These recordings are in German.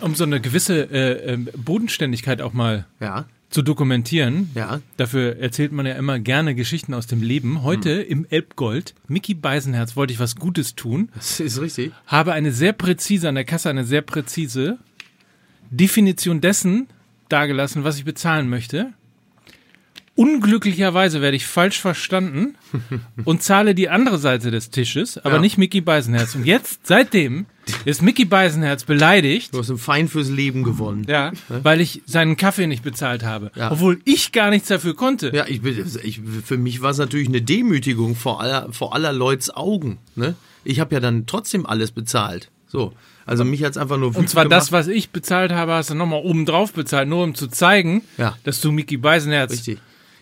um so eine gewisse äh, ähm, Bodenständigkeit auch mal Ja. zu dokumentieren. Ja. Dafür erzählt man ja immer gerne Geschichten aus dem Leben. Heute im Elbgold, Mickey Beisenherz, wollte ich was Gutes tun, Das ist richtig. habe eine sehr präzise, an der Kasse eine sehr präzise Definition dessen dargelassen, was ich bezahlen möchte. Unglücklicherweise werde ich falsch verstanden und zahle die andere Seite des Tisches, aber Ja. nicht Mickey Beisenherz. Und jetzt, seitdem, ist Mickey Beisenherz beleidigt, Du hast einen Fein fürs Leben gewonnen. ja, weil ich seinen Kaffee nicht bezahlt habe. Ja. Obwohl ich gar nichts dafür konnte. Ja, ich, ich, für mich war es natürlich eine Demütigung vor aller, vor aller Leuts Augen. Ne? Ich habe ja dann trotzdem alles bezahlt. So. Also mich hat's einfach nur Und zwar das, gemacht. was ich bezahlt habe, hast du nochmal oben drauf bezahlt, nur um zu zeigen, Ja. dass du Mickey Beisenherz Richtig.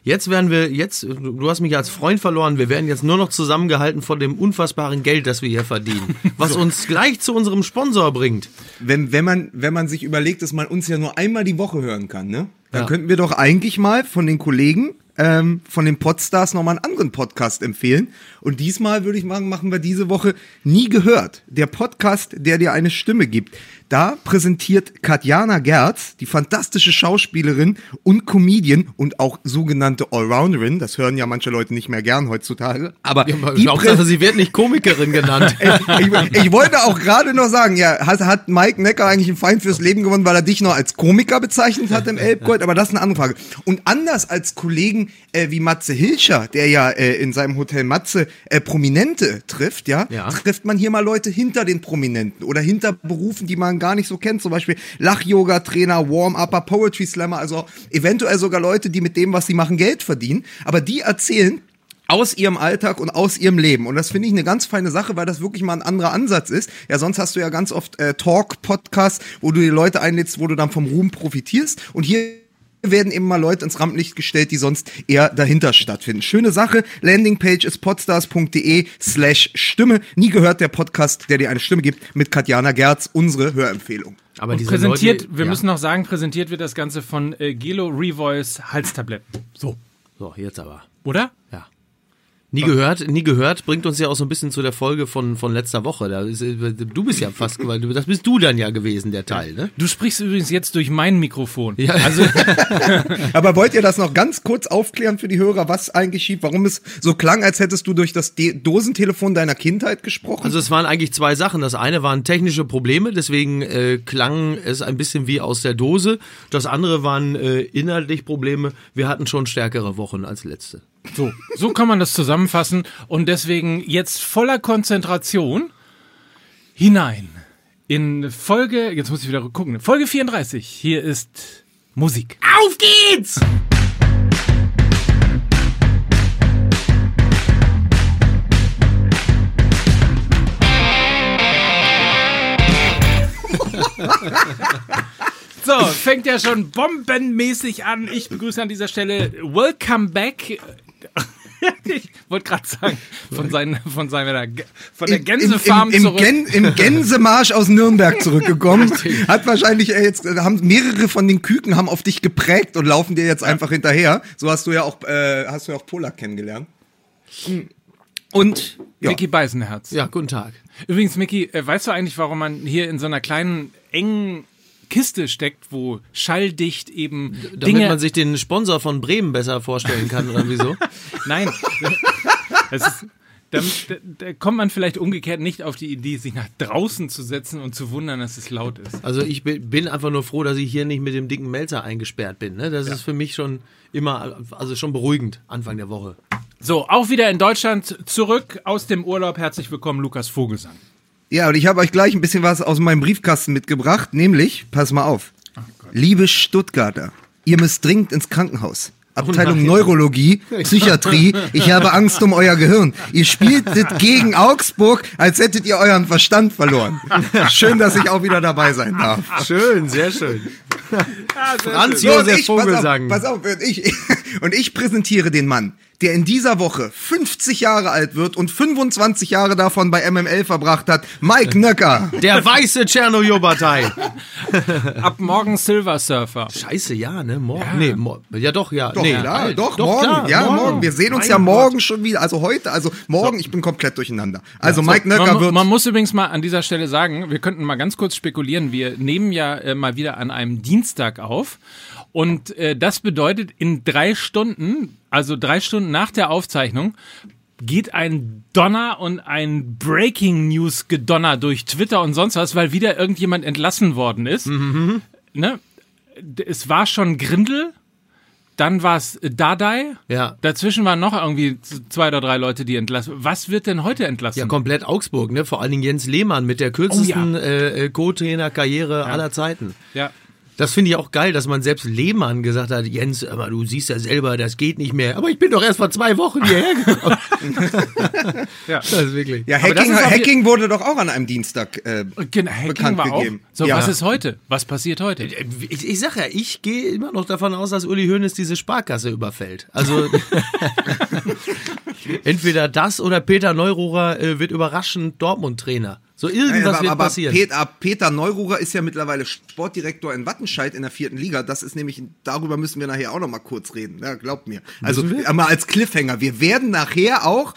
Jetzt werden wir, jetzt, du hast mich als Freund verloren, wir werden jetzt nur noch zusammengehalten von dem unfassbaren Geld, das wir hier verdienen. Was uns gleich zu unserem Sponsor bringt. wenn, wenn, man, wenn man sich überlegt, dass man uns ja nur einmal die Woche hören kann, ne? Dann Ja. könnten wir doch eigentlich mal von den Kollegen ähm, von den Podstars nochmal einen anderen Podcast empfehlen. Und diesmal würde ich sagen, machen wir diese Woche nie gehört. Der Podcast, der dir eine Stimme gibt. Da präsentiert Katjana Gerz, die fantastische Schauspielerin und Comedian und auch sogenannte Allrounderin. Das hören ja manche Leute nicht mehr gern heutzutage. Aber Ja, die Hauptsache, sie wird nicht Komikerin genannt. ich, ich wollte auch gerade noch sagen, ja, hat, hat Mike Necker eigentlich einen Feind fürs Leben gewonnen, weil er dich noch als Komiker bezeichnet hat im Elbgold, aber das ist eine andere Frage. Und anders als Kollegen äh, wie Matze Hilscher, der ja äh, in seinem Hotel Matze äh, Prominente trifft, ja, Ja. trifft man hier mal Leute hinter den Prominenten oder hinter Berufen, die man gar nicht so kennt, zum Beispiel Lach-Yoga-Trainer, Warm-Upper, Poetry Slammer, also eventuell sogar Leute, die mit dem, was sie machen, Geld verdienen, aber die erzählen aus ihrem Alltag und aus ihrem Leben. Und das finde ich eine ganz feine Sache, weil das wirklich mal ein anderer Ansatz ist. Ja, sonst hast du ja ganz oft äh, Talk-Podcasts, wo du die Leute einlädst, wo du dann vom Ruhm profitierst. Und hier werden eben mal Leute ins Rampenlicht gestellt, die sonst eher dahinter stattfinden. Schöne Sache. Landingpage ist podstars.de slash Stimme. Nie gehört der Podcast, der dir eine Stimme gibt, mit Katjana Gerz, unsere Hörempfehlung. Aber Und diese präsentiert, Leute, wir ja. müssen noch sagen, präsentiert wird das Ganze von äh, Gelo Revoice Halstabletten. So, So, jetzt aber. oder? Ja. Nie gehört, nie gehört, bringt uns ja auch so ein bisschen zu der Folge von, von letzter Woche. Da ist, äh, du bist ja fast, weil du- das bist du dann ja gewesen, der Teil, ne? Du sprichst übrigens jetzt durch mein Mikrofon. Ja. Also Aber wollt ihr das noch ganz kurz aufklären für die Hörer, was eigentlich schief, warum es so klang, als hättest du durch das De Dosentelefon deiner Kindheit gesprochen? Also es waren eigentlich zwei Sachen. Das eine waren technische Probleme, deswegen äh, klang es ein bisschen wie aus der Dose. Das andere waren äh, inhaltlich Probleme. Wir hatten schon stärkere Wochen als letzte. So, so kann man das zusammenfassen und deswegen jetzt voller Konzentration hinein in Folge, jetzt muss ich wieder gucken, Folge 34. Hier ist Musik. Auf geht's! So, fängt ja schon bombenmäßig an. Ich begrüße an dieser Stelle Welcome Back. Ich wollte gerade sagen, von, seinen, von, seiner, von der Gänsefarm Im, im, im, zurück. Gen, Im Gänsemarsch aus Nürnberg zurückgekommen. Hat wahrscheinlich äh, jetzt, äh, haben mehrere von den Küken haben auf dich geprägt und laufen dir jetzt einfach hinterher. So hast du ja auch, äh, hast du ja auch Polak kennengelernt. Und ja. Mickey Beisenherz. Ja, guten Tag. Übrigens, Mickey, äh, weißt du eigentlich, warum man hier in so einer kleinen, engen Kiste steckt, wo schalldicht eben Damit Dinge... man sich den Sponsor von Bremen besser vorstellen kann, oder wieso? Nein. Das ist, damit, da, da kommt man vielleicht umgekehrt nicht auf die Idee, sich nach draußen zu setzen und zu wundern, dass es laut ist. Also ich bin einfach nur froh, dass ich hier nicht mit dem dicken Melzer eingesperrt bin. Ne? Das ist für mich schon immer, also schon beruhigend, Anfang der Woche. So, auch wieder in Deutschland zurück aus dem Urlaub. Herzlich willkommen, Lukas Vogelsang. Ja, und ich habe euch gleich ein bisschen was aus meinem Briefkasten mitgebracht, nämlich, pass mal auf, liebe Stuttgarter, ihr müsst dringend ins Krankenhaus. Abteilung. Neurologie, Psychiatrie, ich habe Angst um euer Gehirn. Ihr spieltet gegen Augsburg, als hättet ihr euren Verstand verloren. Schön, dass ich auch wieder dabei sein darf. Schön, sehr schön. Franz Josef ich, pass auf, Vogelsang. pass auf, und ich, und ich präsentiere den Mann, der in dieser Woche 50 Jahre alt wird und 25 Jahre davon bei MML verbracht hat, Mike Nöcker. Der weiße Tschernojobatei. Ab morgen Silver Surfer. Scheiße, ja, ne? Morgen. Ja, nee, mo ja doch, ja. Doch, nee, klar, alt. doch, morgen. klar, ja, morgen. Wir sehen uns Mein ja morgen Gott. schon wieder. Also heute, also morgen, ich bin komplett durcheinander. Also Mike Man, Nöcker mu- wird. man muss übrigens mal an dieser Stelle sagen, wir könnten mal ganz kurz spekulieren. Wir nehmen ja äh, mal wieder an einem Dienstag auf. Und äh, das bedeutet, in drei Stunden, also drei Stunden nach der Aufzeichnung, geht ein Donner und ein Breaking News Gedonner durch Twitter und sonst was, weil wieder irgendjemand entlassen worden ist. Ne? D- Es war schon Grindel, dann war es Dadai. Ja. Dazwischen waren noch irgendwie zwei oder drei Leute, die entlassen. Was wird denn heute entlassen? Ja, komplett Augsburg, ne? Vor allen Dingen Jens Lehmann mit der kürzesten äh, äh, Co-Trainer-Karriere aller Zeiten. ja. Das finde ich auch geil, dass man selbst Lehmann gesagt hat, Jens, aber du siehst ja selber, das geht nicht mehr. Aber ich bin doch erst vor zwei Wochen hierher gekommen. Ja. Das ist wirklich. ja, Hacking, ist auch- Hacking wurde doch auch an einem Dienstag. Äh, Genau, Hacking bekannt war auch. gegeben. So, Ja. was ist heute? Was passiert heute? Ich, ich sag ja, ich gehe immer noch davon aus, dass Uli Hoeneß diese Sparkasse überfällt. Also entweder das oder Peter Neururer äh, wird überraschend Dortmund-Trainer. So irgendwas aber, wird aber passieren. Peter, Peter Neururer ist ja mittlerweile Sportdirektor in Wattenscheid in der vierten Liga. Das ist nämlich, darüber müssen wir nachher auch noch mal kurz reden. Ja, glaubt mir. Also mal als Cliffhanger. Wir werden nachher auch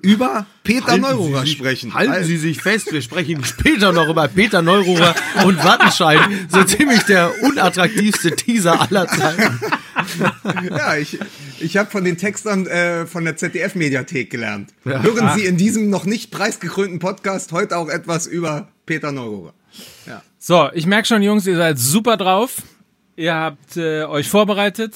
über Peter Halten Neururer sich, sprechen. Halten Sie sich fest, wir sprechen später noch über Peter Neururer und Wattenscheid. So ziemlich der unattraktivste Teaser aller Zeiten. Ja, ich, ich habe von den Textern äh, von der ZDF-Mediathek gelernt. Hören Sie in diesem noch nicht preisgekrönten Podcast heute auch etwas über Peter Neururer. So, ich merke schon, Jungs, ihr seid super drauf. Ihr habt äh, euch vorbereitet.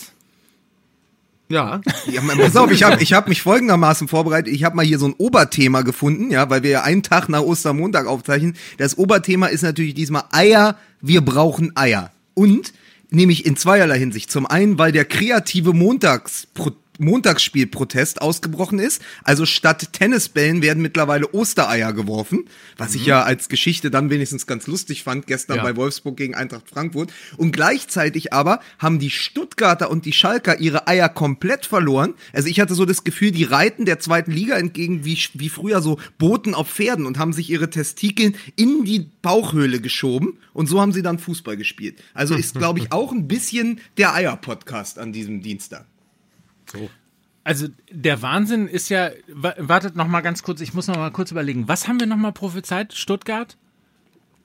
Ja. Ja, man- pass auf, ich habe ich hab mich folgendermaßen vorbereitet. Ich habe mal hier so ein Oberthema gefunden, ja, weil wir ja einen Tag nach Ostermontag aufzeichnen. Das Oberthema ist natürlich diesmal Eier, wir brauchen Eier. Und nämlich in zweierlei Hinsicht. Zum einen, weil der kreative Montagspro Montagsspielprotest ausgebrochen ist. Also statt Tennisbällen werden mittlerweile Ostereier geworfen, was ich ja als Geschichte dann wenigstens ganz lustig fand, gestern Ja. bei Wolfsburg gegen Eintracht Frankfurt. Und gleichzeitig aber haben die Stuttgarter und die Schalker ihre Eier komplett verloren. Also ich hatte so das Gefühl, die reiten der zweiten Liga entgegen wie, wie früher so Boten auf Pferden und haben sich ihre Testikeln in die Bauchhöhle geschoben und so haben sie dann Fußball gespielt. Also ist, glaube ich, auch ein bisschen der Eier-Podcast an diesem Dienstag. Also der Wahnsinn ist ja, wa- wartet noch mal ganz kurz, ich muss noch mal kurz überlegen, was haben wir noch mal prophezeit? Stuttgart?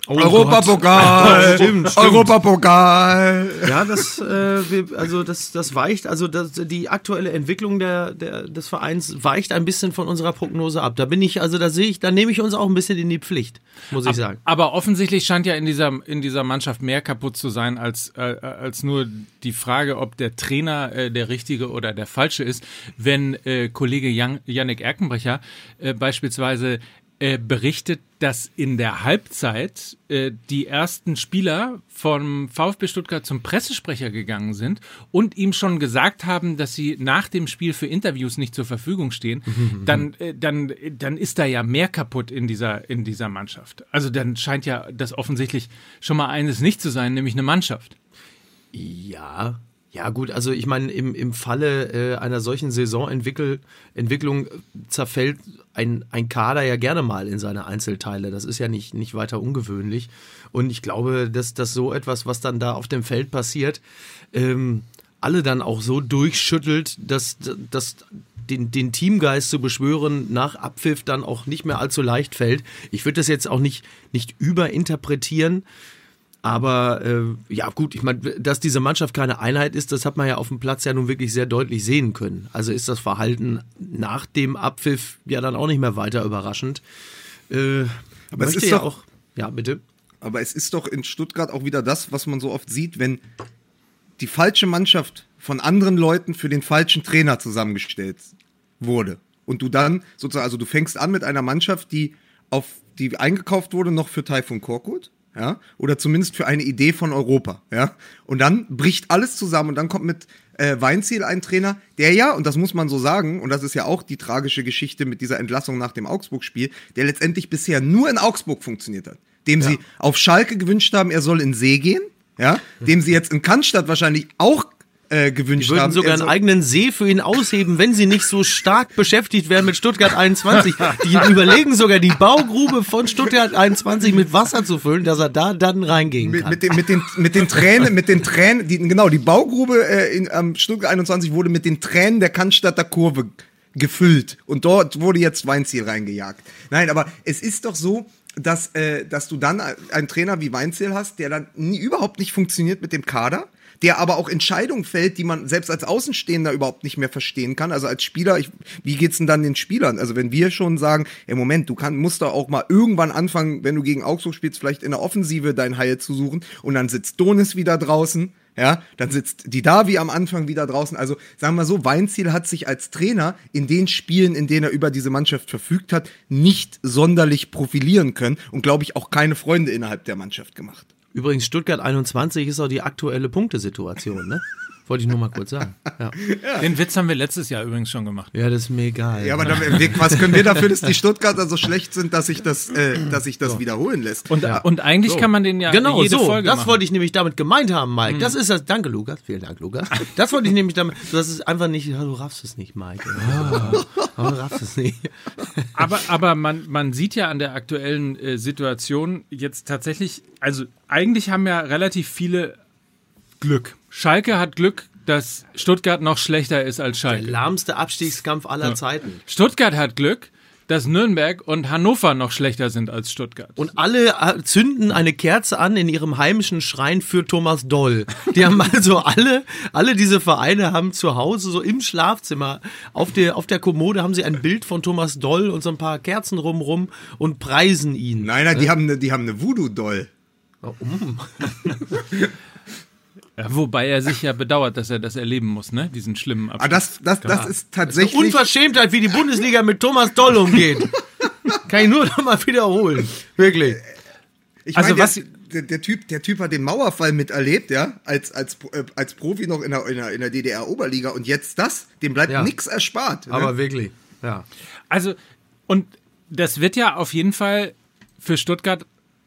Europapokal! Stimmt, stimmt. Europapokal! Ja, das, äh, wir, also das, das weicht, also das, die aktuelle Entwicklung der, der, des Vereins weicht ein bisschen von unserer Prognose ab. Da bin ich, also da sehe ich, da nehme ich uns auch ein bisschen in die Pflicht, muss ich sagen. Aber offensichtlich scheint ja in dieser, in dieser Mannschaft mehr kaputt zu sein, als, äh, als nur die Frage, ob der Trainer äh, der richtige oder der falsche ist. Wenn äh, Kollege Jan, Yannick Erkenbrecher äh, beispielsweise äh, berichtet, dass in der Halbzeit äh, die ersten Spieler vom VfB Stuttgart zum Pressesprecher gegangen sind und ihm schon gesagt haben, dass sie nach dem Spiel für Interviews nicht zur Verfügung stehen, dann, äh, dann, dann ist da ja mehr kaputt in dieser, in dieser Mannschaft. Also dann scheint ja das offensichtlich schon mal eines nicht zu sein, nämlich eine Mannschaft. Ja, ja gut, also ich meine, im, im Falle äh, einer solchen Saisonentwicklung Entwicklung zerfällt ein, ein Kader ja gerne mal in seine Einzelteile. Das ist ja nicht, nicht weiter ungewöhnlich. Und ich glaube, dass, dass so etwas, was dann da auf dem Feld passiert, ähm, alle dann auch so durchschüttelt, dass, dass den, den Teamgeist zu beschwören nach Abpfiff dann auch nicht mehr allzu leicht fällt. Ich würde das jetzt auch nicht, nicht überinterpretieren. Aber äh, ja gut, ich meine, dass diese Mannschaft keine Einheit ist, das hat man ja auf dem Platz ja nun wirklich sehr deutlich sehen können. Also ist das Verhalten nach dem Abpfiff ja dann auch nicht mehr weiter überraschend. Äh, Aber es ist ja doch- auch. Ja, bitte. Aber es ist doch in Stuttgart auch wieder das, was man so oft sieht, wenn die falsche Mannschaft von anderen Leuten für den falschen Trainer zusammengestellt wurde. Und du dann sozusagen, also du fängst an mit einer Mannschaft, die auf, die eingekauft wurde noch für Taifun Korkut, ja, oder zumindest für eine Idee von Europa, ja. Und dann bricht alles zusammen und dann kommt mit äh, Weinziel ein Trainer, der ja, und das muss man so sagen, und das ist ja auch die tragische Geschichte mit dieser Entlassung nach dem Augsburg-Spiel, der letztendlich bisher nur in Augsburg funktioniert hat. Dem sie auf Schalke gewünscht haben, er soll in See gehen, ja, dem sie jetzt in Cannstatt wahrscheinlich auch äh, gewünscht Die würden haben. sogar Also- einen eigenen See für ihn ausheben, wenn sie nicht so stark beschäftigt wären mit Stuttgart 21. Die überlegen sogar, die Baugrube von Stuttgart 21 mit Wasser zu füllen, dass er da dann reingehen mit, kann. mit, den, mit, den, mit den Tränen, mit den Tränen, die, genau, die Baugrube äh, in, am Stuttgart 21 wurde mit den Tränen der Cannstatter Kurve gefüllt. Und dort wurde jetzt Weinziel reingejagt. Nein, aber es ist doch so, dass, äh, dass du dann einen Trainer wie Weinziel hast, der dann nie, überhaupt nicht funktioniert mit dem Kader, der aber auch Entscheidungen fällt, die man selbst als Außenstehender überhaupt nicht mehr verstehen kann. Also als Spieler, ich, wie geht's denn dann den Spielern? Also wenn wir schon sagen, im Moment, du kann, musst doch auch mal irgendwann anfangen, wenn du gegen Augsburg spielst, vielleicht in der Offensive dein Heil zu suchen und dann sitzt Donis wieder draußen. Ja, dann sitzt die Davi am Anfang wieder draußen. Also sagen wir so, Weinziel hat sich als Trainer in den Spielen, in denen er über diese Mannschaft verfügt hat, nicht sonderlich profilieren können und glaube ich auch keine Freunde innerhalb der Mannschaft gemacht. Übrigens, Stuttgart 21 ist auch die aktuelle Punktesituation, ne? Wollte ich nur mal kurz sagen. Ja, Den Witz haben wir letztes Jahr übrigens schon gemacht. ja das ist mir egal. Ja, aber dann, wir- was können wir dafür, dass die Stuttgarter so schlecht sind, dass sich das, äh, dass sich das wiederholen lässt? Und, und eigentlich kann man den ja Genau, jede so. Folge das machen. wollte ich nämlich damit gemeint haben, Mike. Das ist das. Danke, Lukas. Vielen Dank, Lukas. Das wollte ich nämlich damit. Das ist einfach nicht. Ja, du raffst es nicht, Mike. Ja, aber du raffst es nicht. Aber, aber man, man sieht ja an der aktuellen äh, Situation jetzt tatsächlich, also eigentlich haben ja relativ viele Glück. Schalke hat Glück, dass Stuttgart noch schlechter ist als Der Schalke. lahmste Abstiegskampf aller Zeiten. Stuttgart hat Glück, dass Nürnberg und Hannover noch schlechter sind als Stuttgart. Und alle äh, zünden eine Kerze an in ihrem heimischen Schrein für Thomas Doll. Die haben also alle, alle diese Vereine haben zu Hause so im Schlafzimmer auf der, auf der Kommode haben sie ein Bild von Thomas Doll und so ein paar Kerzen rumrum und preisen ihn. Nein, nein, die haben eine, die haben eine Voodoo-Doll. Ja, wobei er sich ja bedauert, dass er das erleben muss, ne? Diesen schlimmen Aber Abschluss. das, das, das ist tatsächlich. Unverschämtheit, wie die Bundesliga mit Thomas Doll umgeht. Kann ich nur noch mal wiederholen. Wirklich. Ich Also meine, was- der, der, der, typ, der Typ hat den Mauerfall miterlebt, ja, als, als, äh, als Profi noch in der, in der, in der DDR-Oberliga und jetzt das, dem bleibt Ja. nichts erspart. Ne? Aber wirklich. Ja. Also, und das wird ja auf jeden Fall für Stuttgart,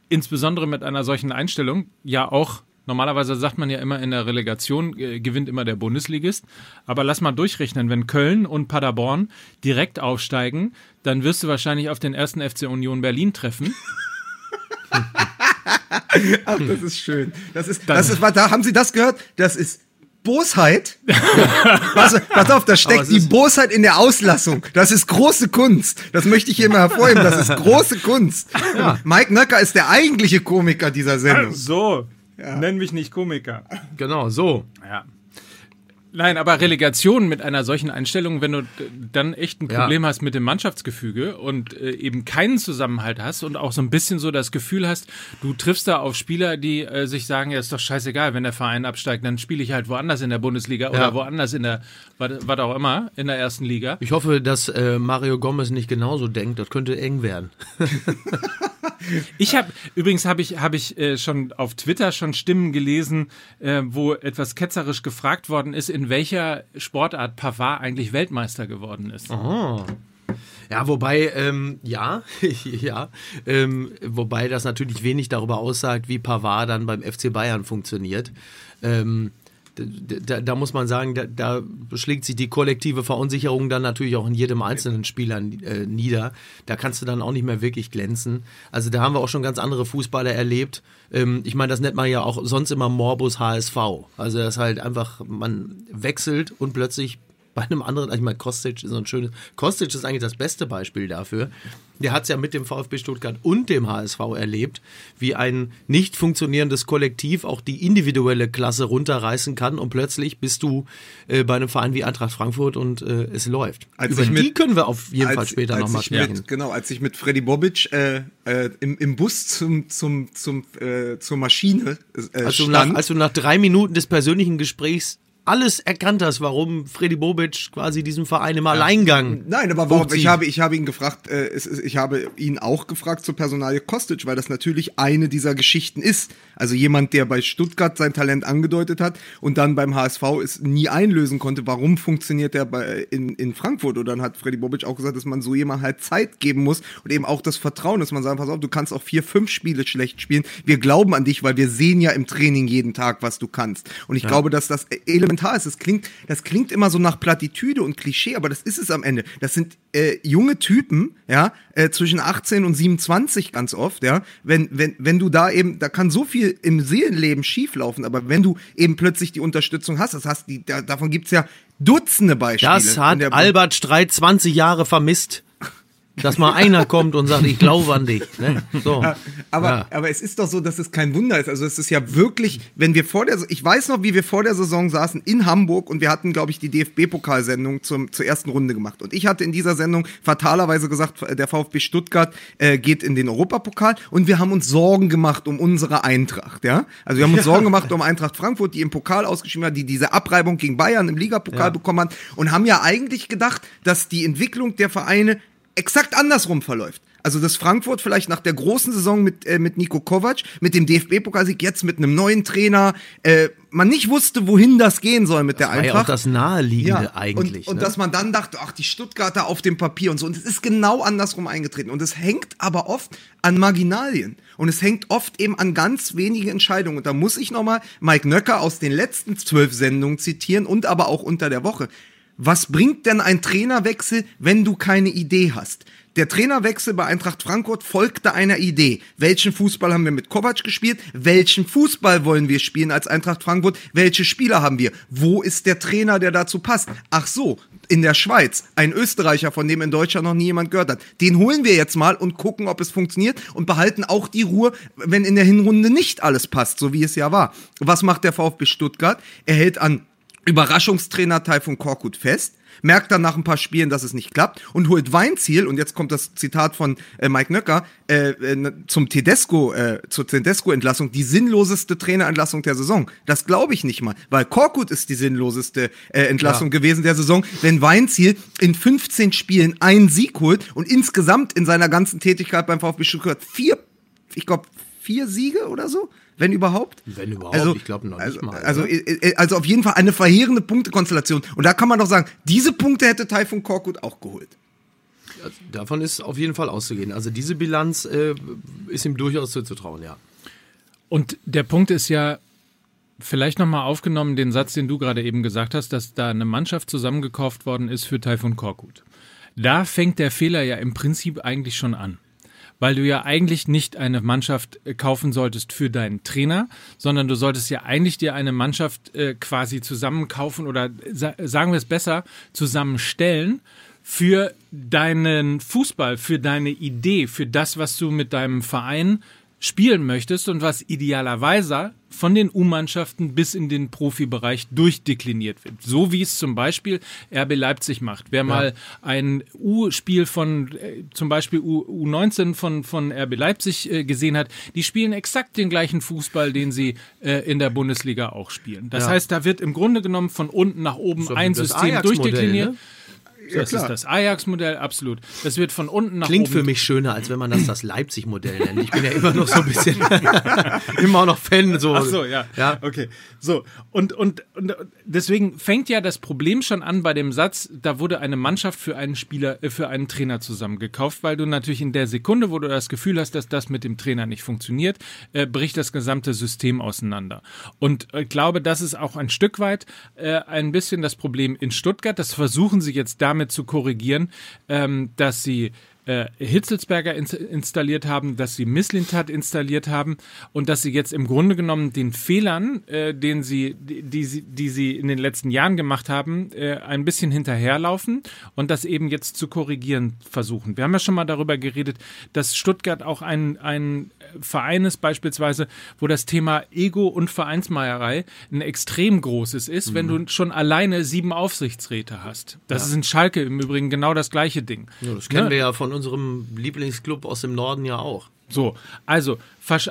insbesondere mit einer solchen Einstellung, ja auch, normalerweise sagt man ja immer in der Relegation, äh, gewinnt immer der Bundesligist. Aber lass mal durchrechnen, wenn Köln und Paderborn direkt aufsteigen, dann wirst du wahrscheinlich auf den ersten FC Union Berlin treffen. Ach, das ist schön. Das ist, das ist, da haben Sie das gehört? Das ist Bosheit. pass, pass auf, da steckt die Bosheit in der Auslassung. Das ist große Kunst. Das möchte ich hier mal hervorheben. Das ist große Kunst. Mike Nöcker ist der eigentliche Komiker dieser Sendung. So, nenn mich nicht Komiker. Genau, so. Ja. Nein, aber Relegation mit einer solchen Einstellung, wenn du dann echt ein Ja. Problem hast mit dem Mannschaftsgefüge und äh, eben keinen Zusammenhalt hast und auch so ein bisschen so das Gefühl hast, du triffst da auf Spieler, die äh, sich sagen, ja, ist doch scheißegal, wenn der Verein absteigt, dann spiele ich halt woanders in der Bundesliga oder Ja. woanders in der, was was auch immer, in der ersten Liga. Ich hoffe, dass äh, Mario Gomez nicht genauso denkt. Das könnte eng werden. Ich habe übrigens habe ich habe ich äh, schon auf Twitter schon Stimmen gelesen, äh, wo etwas ketzerisch gefragt worden ist, in welcher Sportart Pavard eigentlich Weltmeister geworden ist. Ja, wobei, ähm, ja, ja, ähm, wobei das natürlich wenig darüber aussagt, wie Pavard dann beim FC Bayern funktioniert. Ähm, da, da muss man sagen, da, da schlägt sich die kollektive Verunsicherung dann natürlich auch in jedem einzelnen Spieler äh, nieder. Da kannst du dann auch nicht mehr wirklich glänzen. Also da haben wir auch schon ganz andere Fußballer erlebt. Ähm, ich meine, das nennt man ja auch sonst immer Morbus HSV. Also das ist halt einfach, man wechselt und plötzlich bei einem anderen, ich meine, Kostic ist so ein schönes, Kostic ist eigentlich das beste Beispiel dafür. Der hat es ja mit dem VfB Stuttgart und dem HSV erlebt, wie ein nicht funktionierendes Kollektiv auch die individuelle Klasse runterreißen kann und plötzlich bist du äh, bei einem Verein wie Eintracht Frankfurt und äh, es läuft. Als Über ich mit- die können wir auf jeden Fall als, später als nochmal sprechen. Mit, genau, als ich mit Freddy Bobic äh, äh, im, im Bus zum, zum, zum, äh, zur Maschine äh, Als du, stand. nach, als du nach drei Minuten des persönlichen Gesprächs alles erkannt hast, warum Freddy Bobic quasi diesen Verein im Alleingang. Nein, aber warum, hochzieht. ich, habe, ich habe ihn gefragt, äh, es, ich habe ihn auch gefragt zur Personalie Kostic, weil das natürlich eine dieser Geschichten ist. Also jemand, der bei Stuttgart sein Talent angedeutet hat und dann beim HSV es nie einlösen konnte. Warum funktioniert er bei, in, in Frankfurt? Und dann hat Freddy Bobic auch gesagt, dass man so jemand halt Zeit geben muss und eben auch das Vertrauen, dass man sagt, pass auf, du kannst auch vier, fünf Spiele schlecht spielen. Wir glauben an dich, weil wir sehen ja im Training jeden Tag, was du kannst. Und ich glaube, dass das elementar elementar ist. Das klingt, das klingt immer so nach Plattitüde und Klischee, aber das ist es am Ende. Das sind äh, junge Typen, ja, äh, zwischen 18 und 27 ganz oft, ja. Wenn, wenn, wenn du da eben, da kann so viel im Seelenleben schieflaufen, aber wenn du eben plötzlich die Unterstützung hast, das hast, die, da, davon gibt's ja Dutzende Beispiele. Das hat der- Albert Streit 20 Jahre vermisst. Dass mal einer kommt und sagt, ich glaube an dich. Ne? So. Aber, Ja. aber es ist doch so, dass es kein Wunder ist. Also es ist ja wirklich, wenn wir vor der, ich weiß noch, wie wir vor der Saison saßen in Hamburg und wir hatten, glaube ich, die DFB-Pokalsendung zum zur ersten Runde gemacht. Und ich hatte in dieser Sendung fatalerweise gesagt, der VfB Stuttgart äh, geht in den Europapokal und wir haben uns Sorgen gemacht um unsere Eintracht. Ja, also wir haben uns Sorgen gemacht um Eintracht Frankfurt, die im Pokal ausgeschrieben hat, die diese Abreibung gegen Bayern im Ligapokal bekommen hat und haben ja eigentlich gedacht, dass die Entwicklung der Vereine exakt andersrum verläuft. Also dass Frankfurt vielleicht nach der großen Saison mit, äh, mit Nico Kovac, mit dem DFB-Pokalsieg, jetzt mit einem neuen Trainer, äh, man nicht wusste, wohin das gehen soll mit der War ja auch Eintracht. das Naheliegende eigentlich. Und, und ne? dass man dann dachte, ach, die Stuttgarter auf dem Papier und so. Und es ist genau andersrum eingetreten. Und es hängt aber oft an Marginalien. Und es hängt oft eben an ganz wenigen Entscheidungen. Und da muss ich nochmal Mike Nöcker aus den letzten zwölf Sendungen zitieren und aber auch unter der Woche. Was bringt denn ein Trainerwechsel, wenn du keine Idee hast? Der Trainerwechsel bei Eintracht Frankfurt folgte einer Idee. Welchen Fußball haben wir mit Kovac gespielt? Welchen Fußball wollen wir spielen als Eintracht Frankfurt? Welche Spieler haben wir? Wo ist der Trainer, der dazu passt? Ach so, in der Schweiz, ein Österreicher, von dem in Deutschland noch nie jemand gehört hat. Den holen wir jetzt mal und gucken, ob es funktioniert und behalten auch die Ruhe, wenn in der Hinrunde nicht alles passt, so wie es ja war. Was macht der VfB Stuttgart? Er hält an Überraschungstrainer Taifun Korkut fest, merkt dann nach ein paar Spielen, dass es nicht klappt und holt Weinziel, und jetzt kommt das Zitat von äh, Mike Nöcker, äh, äh, zum Tedesco, äh, zur Tedesco-Entlassung, die sinnloseste Trainerentlassung der Saison. Das glaube ich nicht mal, weil Korkut ist die sinnloseste äh, Entlassung gewesen der Saison, wenn Weinziel in 15 Spielen einen Sieg holt und insgesamt in seiner ganzen Tätigkeit beim VfB Stuttgart vier, ich glaube, vier Siege oder so, wenn überhaupt. Wenn überhaupt, ich glaube noch nicht also, mal, Also, oder? äh, äh, also auf jeden Fall eine verheerende Punktekonstellation. Und da kann man doch sagen, diese Punkte hätte Taifun Korkut auch geholt. Davon ist auf jeden Fall auszugehen. Also diese Bilanz äh, ist ihm durchaus zuzutrauen, ja. Und der Punkt ist ja, vielleicht nochmal aufgenommen, den Satz, den du gerade eben gesagt hast, dass da eine Mannschaft zusammengekauft worden ist für Taifun Korkut. Da fängt der Fehler ja im Prinzip eigentlich schon an. Weil du ja eigentlich nicht eine Mannschaft äh, kaufen solltest für deinen Trainer, sondern du solltest ja eigentlich dir eine Mannschaft äh, quasi zusammenkaufen oder sa sagen wir es besser, zusammenstellen für deinen Fußball, für deine Idee, für das, was du mit deinem Verein spielen möchtest und was idealerweise von den U-Mannschaften bis in den Profibereich durchdekliniert wird. So wie es zum Beispiel RB Leipzig macht. Wer mal ein U-Spiel von äh, zum Beispiel U U19 von, von RB Leipzig äh, gesehen hat, die spielen exakt den gleichen Fußball, den sie äh, in der Bundesliga auch spielen. Das Ja. heißt, da wird im Grunde genommen von unten nach oben So ein System durchdekliniert. ne? Das ist das Ajax-Modell, absolut. Das wird von unten nach Klingt oben für mich schöner, als wenn man das das Leipzig-Modell nennt. Ich bin ja immer noch so ein bisschen, immer noch Fan. So. Ach so, ja. ja. Okay. So. Und, und, und deswegen fängt ja das Problem schon an bei dem Satz, da wurde eine Mannschaft für einen Spieler, äh, für einen Trainer zusammengekauft, weil du natürlich in der Sekunde, wo du das Gefühl hast, dass das mit dem Trainer nicht funktioniert, äh, bricht das gesamte System auseinander. Und ich glaube, das ist auch ein Stück weit äh, ein bisschen das Problem in Stuttgart. Das versuchen sie jetzt damit zu korrigieren, ähm, dass sie äh, Hitzelsberger ins installiert haben, dass sie Misslintat installiert haben und dass sie jetzt im Grunde genommen den Fehlern, äh, den sie, die, die, sie, die sie in den letzten Jahren gemacht haben, äh, ein bisschen hinterherlaufen und das eben jetzt zu korrigieren versuchen. Wir haben ja schon mal darüber geredet, dass Stuttgart auch ein, ein Verein ist beispielsweise, wo das Thema Ego und Vereinsmeierei ein extrem großes ist, wenn du schon alleine sieben Aufsichtsräte hast. Das ist in Schalke im Übrigen genau das gleiche Ding. Ja, das kennen Ne? wir ja von unserem Lieblingsclub aus dem Norden ja auch. So, also,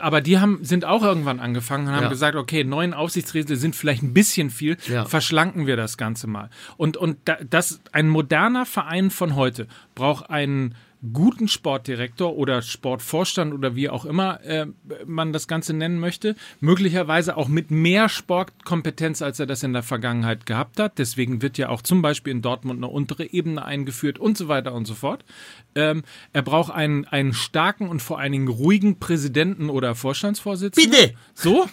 aber die haben, sind auch irgendwann angefangen und haben Ja. gesagt, okay, neun Aufsichtsräte sind vielleicht ein bisschen viel, Ja. verschlanken wir das Ganze mal. Und, und da, das, ein moderner Verein von heute braucht einen guten Sportdirektor oder Sportvorstand oder wie auch immer äh, man das Ganze nennen möchte, möglicherweise auch mit mehr Sportkompetenz, als er das in der Vergangenheit gehabt hat. Deswegen wird ja auch zum Beispiel in Dortmund eine untere Ebene eingeführt und so weiter und so fort. Ähm, er braucht einen, einen starken und vor allen Dingen ruhigen Präsidenten oder Vorstandsvorsitzenden. Bitte! So,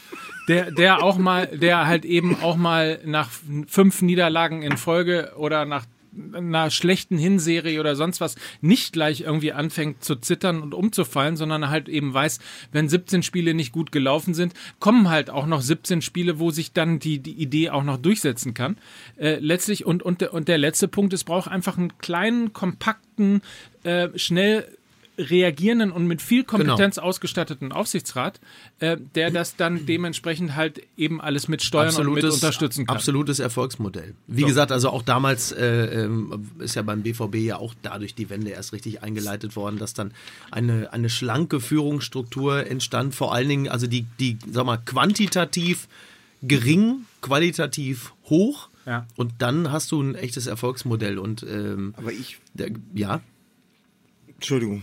der, der auch mal, der halt eben auch mal nach fünf Niederlagen in Folge oder nach einer schlechten Hinserie oder sonst was nicht gleich irgendwie anfängt zu zittern und umzufallen, sondern halt eben weiß, wenn 17 Spiele nicht gut gelaufen sind, kommen halt auch noch 17 Spiele, wo sich dann die, die Idee auch noch durchsetzen kann. Äh, letztlich und, und, und der letzte Punkt, es braucht einfach einen kleinen, kompakten, äh, schnell reagierenden und mit viel Kompetenz genau. ausgestatteten Aufsichtsrat, äh, der das dann dementsprechend halt eben alles mit steuern absolutes, und mit unterstützen kann. Absolutes Erfolgsmodell. Wie so. gesagt, also auch damals äh, ähm, ist ja beim BVB ja auch dadurch die Wende erst richtig eingeleitet worden, dass dann eine, eine schlanke Führungsstruktur entstand, vor allen Dingen, also die, die sag mal, quantitativ gering, qualitativ hoch. Ja. Und dann hast du ein echtes Erfolgsmodell. Und ähm, aber ich. Der, ja. Entschuldigung.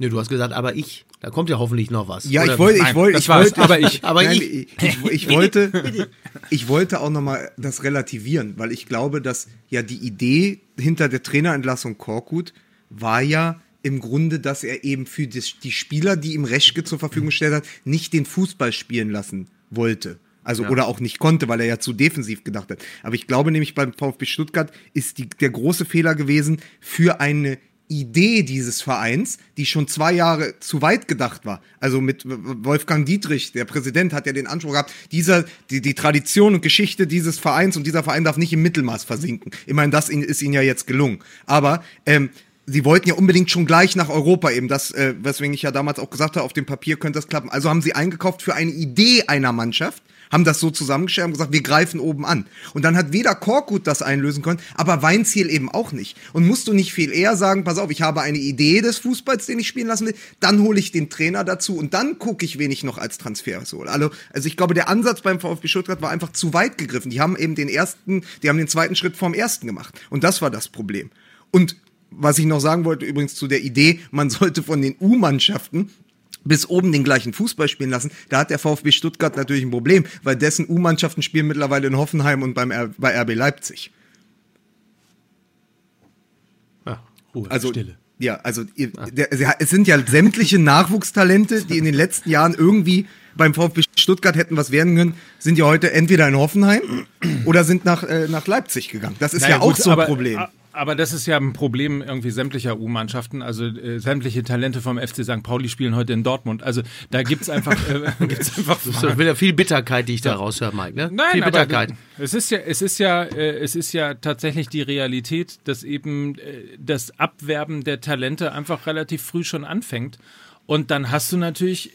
Nee, du hast gesagt, aber ich. Da kommt ja hoffentlich noch was. Ja, Oder, ich wollte, ich wollte, ich wollte, aber ich, aber nein, ich. ich, ich, wollte, ich wollte auch nochmal das relativieren, weil ich glaube, dass ja die Idee hinter der Trainerentlassung Korkut war ja im Grunde, dass er eben für die Spieler, die ihm Reschke zur Verfügung gestellt hat, nicht den Fußball spielen lassen wollte. Also ja. oder auch nicht konnte, weil er ja zu defensiv gedacht hat. Aber ich glaube nämlich beim VfB Stuttgart ist die, der große Fehler gewesen, für eine Idee dieses Vereins, die schon zwei Jahre zu weit gedacht war. Also mit Wolfgang Dietrich, der Präsident, hat ja den Anspruch gehabt, dieser, die, die Tradition und Geschichte dieses Vereins und dieser Verein darf nicht im Mittelmaß versinken. Immerhin, das ist ihnen ja jetzt gelungen. Aber ähm, sie wollten ja unbedingt schon gleich nach Europa eben, das, äh, weswegen ich ja damals auch gesagt habe, auf dem Papier könnte das klappen. Also haben sie eingekauft für eine Idee einer Mannschaft, haben das so zusammengestellt und gesagt, wir greifen oben an. Und dann hat weder Korkut das einlösen können, aber Weinziel eben auch nicht. Und musst du nicht viel eher sagen, pass auf, ich habe eine Idee des Fußballs, den ich spielen lassen will, dann hole ich den Trainer dazu und dann gucke ich, wen ich noch als Transfer hole. Also, also ich glaube, der Ansatz beim VfB Stuttgart war einfach zu weit gegriffen. Die haben eben den ersten, die haben den zweiten Schritt vom ersten gemacht. Und das war das Problem. Und was ich noch sagen wollte, übrigens zu der Idee, man sollte von den U-Mannschaften bis oben den gleichen Fußball spielen lassen. Da hat der VfB Stuttgart natürlich ein Problem, weil dessen U-Mannschaften spielen mittlerweile in Hoffenheim und beim R bei RB Leipzig. Ja, Ruhe, also, Stille. Ja, also ihr, der, es sind ja sämtliche Nachwuchstalente, die in den letzten Jahren irgendwie beim VfB Stuttgart hätten was werden können, sind ja heute entweder in Hoffenheim oder sind nach, äh, nach Leipzig gegangen. Das ist naja, ja auch gut, so ein Problem. Aber das ist ja ein Problem irgendwie sämtlicher U-Mannschaften. Also äh, sämtliche Talente vom FC St. Pauli spielen heute in Dortmund. Also da gibt es einfach, äh, gibt's einfach das ist wieder viel Bitterkeit, die ich da raushöre, Mike. Ne? Nein, viel Bitterkeit. es ist ja, es ist ja, äh, es ist ja tatsächlich die Realität, dass eben äh, das Abwerben der Talente einfach relativ früh schon anfängt. Und dann hast du natürlich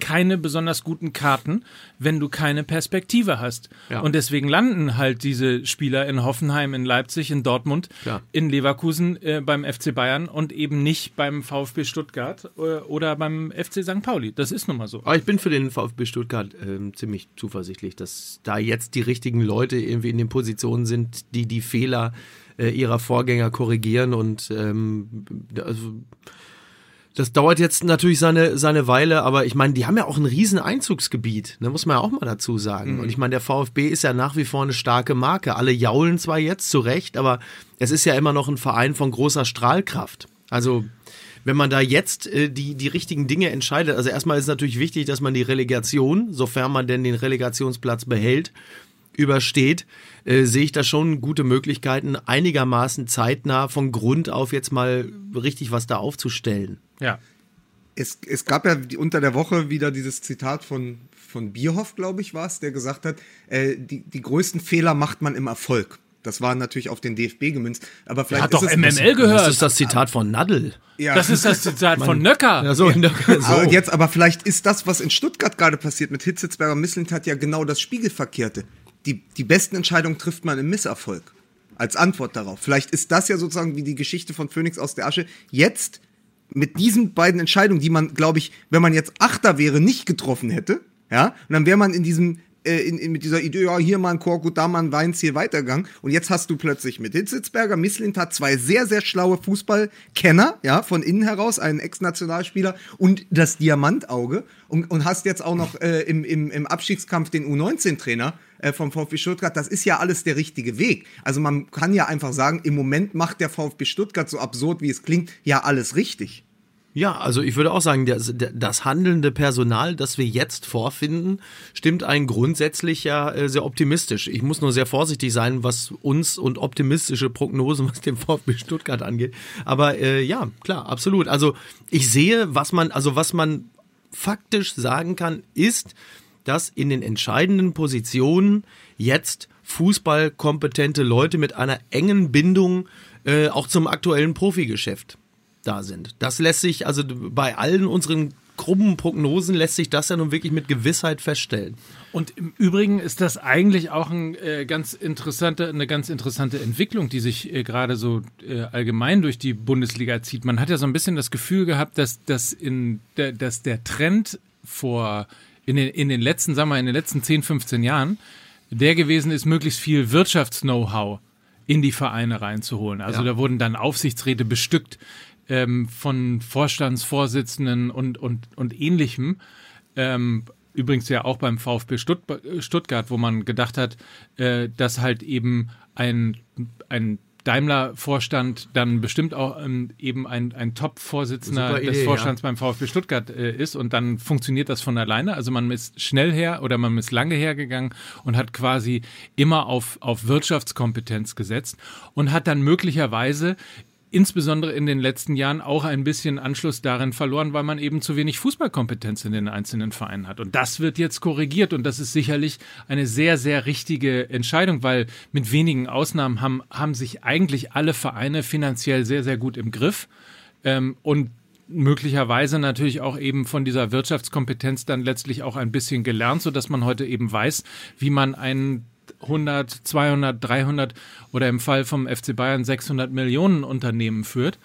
keine besonders guten Karten, wenn du keine Perspektive hast. Ja. Und deswegen landen halt diese Spieler in Hoffenheim, in Leipzig, in Dortmund, ja. in Leverkusen äh, beim FC Bayern und eben nicht beim VfB Stuttgart äh, oder beim FC St. Pauli. Das ist nun mal so. Aber ich bin für den VfB Stuttgart äh, ziemlich zuversichtlich, dass da jetzt die richtigen Leute irgendwie in den Positionen sind, die die Fehler äh, ihrer Vorgänger korrigieren und ähm, also das dauert jetzt natürlich seine, seine Weile, aber ich meine, die haben ja auch ein riesen Einzugsgebiet, ne, muss man ja auch mal dazu sagen. Mhm. Und ich meine, der VfB ist ja nach wie vor eine starke Marke. Alle jaulen zwar jetzt zu Recht, aber es ist ja immer noch ein Verein von großer Strahlkraft. Also wenn man da jetzt äh, die, die richtigen Dinge entscheidet, also erstmal ist natürlich wichtig, dass man die Relegation, sofern man denn den Relegationsplatz behält, übersteht, äh, sehe ich da schon gute Möglichkeiten, einigermaßen zeitnah von Grund auf jetzt mal richtig was da aufzustellen. Ja. Es, es gab ja unter der Woche wieder dieses Zitat von, von Bierhoff, glaube ich, war es, der gesagt hat, äh, die, die größten Fehler macht man im Erfolg. Das war natürlich auf den DFB gemünzt. Aber vielleicht hat doch MML gehört. Das ist das Zitat von Nadel. Ja. Das ist das Zitat von Nöcker. Ja, so, Nöcker, so. Aber jetzt, aber vielleicht ist das, was in Stuttgart gerade passiert mit Hitzitzberger Misslint, hat ja genau das Spiegelverkehrte. Die, die besten Entscheidungen trifft man im Misserfolg. Als Antwort darauf. Vielleicht ist das ja sozusagen wie die Geschichte von Phoenix aus der Asche. Jetzt mit diesen beiden Entscheidungen, die man, glaube ich, wenn man jetzt Achter wäre, nicht getroffen hätte, ja, und dann wäre man in diesem äh, in, in, mit dieser Idee, ja, hier mal ein Korkut, da mal ein Weinziel weitergegangen. Und jetzt hast du plötzlich mit Hitzitzberger, Misslintat zwei sehr, sehr schlaue Fußballkenner, ja, von innen heraus, einen Ex-Nationalspieler und das Diamantauge. Und, und hast jetzt auch noch äh, im, im, im Abstiegskampf den U19-Trainer äh, vom VfB Stuttgart. Das ist ja alles der richtige Weg. Also man kann ja einfach sagen, im Moment macht der VfB Stuttgart, so absurd wie es klingt, ja alles richtig. Ja, also ich würde auch sagen, das, das handelnde Personal, das wir jetzt vorfinden, stimmt ein grundsätzlich ja äh, sehr optimistisch. Ich muss nur sehr vorsichtig sein, was uns und optimistische Prognosen, was den VfB Stuttgart angeht. Aber äh, ja, klar, absolut. Also ich sehe, was man, also was man faktisch sagen kann, ist, dass in den entscheidenden Positionen jetzt fußballkompetente Leute mit einer engen Bindung äh, auch zum aktuellen Profigeschäft da sind. Das lässt sich, also bei allen unseren krummen Prognosen lässt sich das ja nun wirklich mit Gewissheit feststellen. Und im Übrigen ist das eigentlich auch ein, äh, ganz interessante, eine ganz interessante Entwicklung, die sich äh, gerade so äh, allgemein durch die Bundesliga zieht. Man hat ja so ein bisschen das Gefühl gehabt, dass, dass, in der, dass der Trend vor in den, in den letzten, sagen wir, in den letzten 10, 15 Jahren der gewesen ist, möglichst viel Wirtschafts-Know-how in die Vereine reinzuholen. Also ja. da wurden dann Aufsichtsräte bestückt ähm, von Vorstandsvorsitzenden und, und, und ähnlichem. Ähm, übrigens ja auch beim VfB Stuttgart, wo man gedacht hat, äh, dass halt eben ein, ein Daimler-Vorstand dann bestimmt auch ähm, eben ein, ein Top-Vorsitzender des Vorstands ja. beim VfB Stuttgart äh, ist und dann funktioniert das von alleine. Also man ist schnell her oder man ist lange hergegangen und hat quasi immer auf, auf Wirtschaftskompetenz gesetzt und hat dann möglicherweise insbesondere in den letzten Jahren auch ein bisschen Anschluss darin verloren, weil man eben zu wenig Fußballkompetenz in den einzelnen Vereinen hat. Und das wird jetzt korrigiert und das ist sicherlich eine sehr, sehr richtige Entscheidung, weil mit wenigen Ausnahmen haben, haben sich eigentlich alle Vereine finanziell sehr, sehr gut im Griff. Ähm, und möglicherweise natürlich auch eben von dieser Wirtschaftskompetenz dann letztlich auch ein bisschen gelernt, so dass man heute eben weiß, wie man einen 100, 200, 300 oder im Fall vom FC Bayern 600 Millionen Unternehmen führt.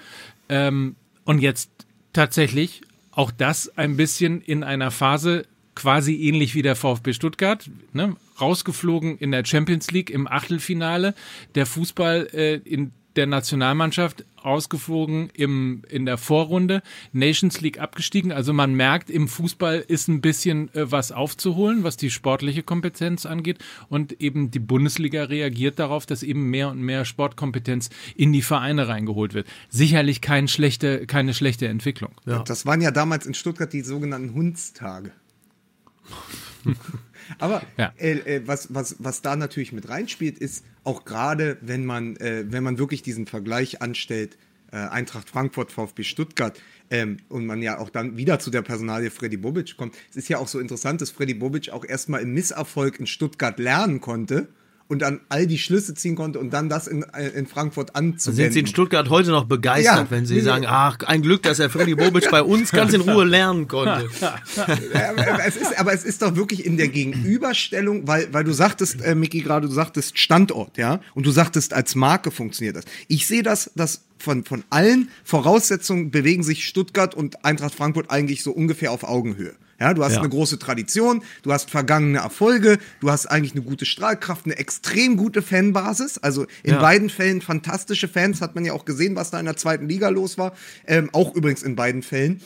Ähm, und jetzt tatsächlich auch das ein bisschen in einer Phase quasi ähnlich wie der VfB Stuttgart, ne? rausgeflogen in der Champions League im Achtelfinale, der Fußball äh, in der Nationalmannschaft ausgeflogen im, in der Vorrunde, Nations League abgestiegen. Also man merkt, im Fußball ist ein bisschen äh, was aufzuholen, was die sportliche Kompetenz angeht. Und eben die Bundesliga reagiert darauf, dass eben mehr und mehr Sportkompetenz in die Vereine reingeholt wird. Sicherlich kein schlechte, keine schlechte Entwicklung. Ja. Das waren ja damals in Stuttgart die sogenannten Hundstage. Aber ja. äh, äh, was, was, was da natürlich mit reinspielt, ist auch gerade, wenn man, äh, wenn man wirklich diesen Vergleich anstellt, äh, Eintracht Frankfurt, VfB Stuttgart, ähm, und man ja auch dann wieder zu der Personalie Freddy Bobic kommt. Es ist ja auch so interessant, dass Freddy Bobic auch erstmal im Misserfolg in Stuttgart lernen konnte und dann all die Schlüsse ziehen konnte und dann das in, äh, in Frankfurt anzuwenden. Sind Sie in Stuttgart heute noch begeistert, ja, wenn Sie sagen, ach, ein Glück, dass Herr Freddy Bobic bei uns ganz in Ruhe lernen konnte. es ist, aber es ist doch wirklich in der Gegenüberstellung, weil, weil du sagtest, äh, Miki, gerade du sagtest Standort, ja, und du sagtest, als Marke funktioniert das. Ich sehe das, dass von, von allen Voraussetzungen bewegen sich Stuttgart und Eintracht Frankfurt eigentlich so ungefähr auf Augenhöhe. Ja, du hast ja. eine große Tradition, du hast vergangene Erfolge, du hast eigentlich eine gute Strahlkraft, eine extrem gute Fanbasis. Also in ja. beiden Fällen fantastische Fans, hat man ja auch gesehen, was da in der zweiten Liga los war. Ähm, auch übrigens in beiden Fällen.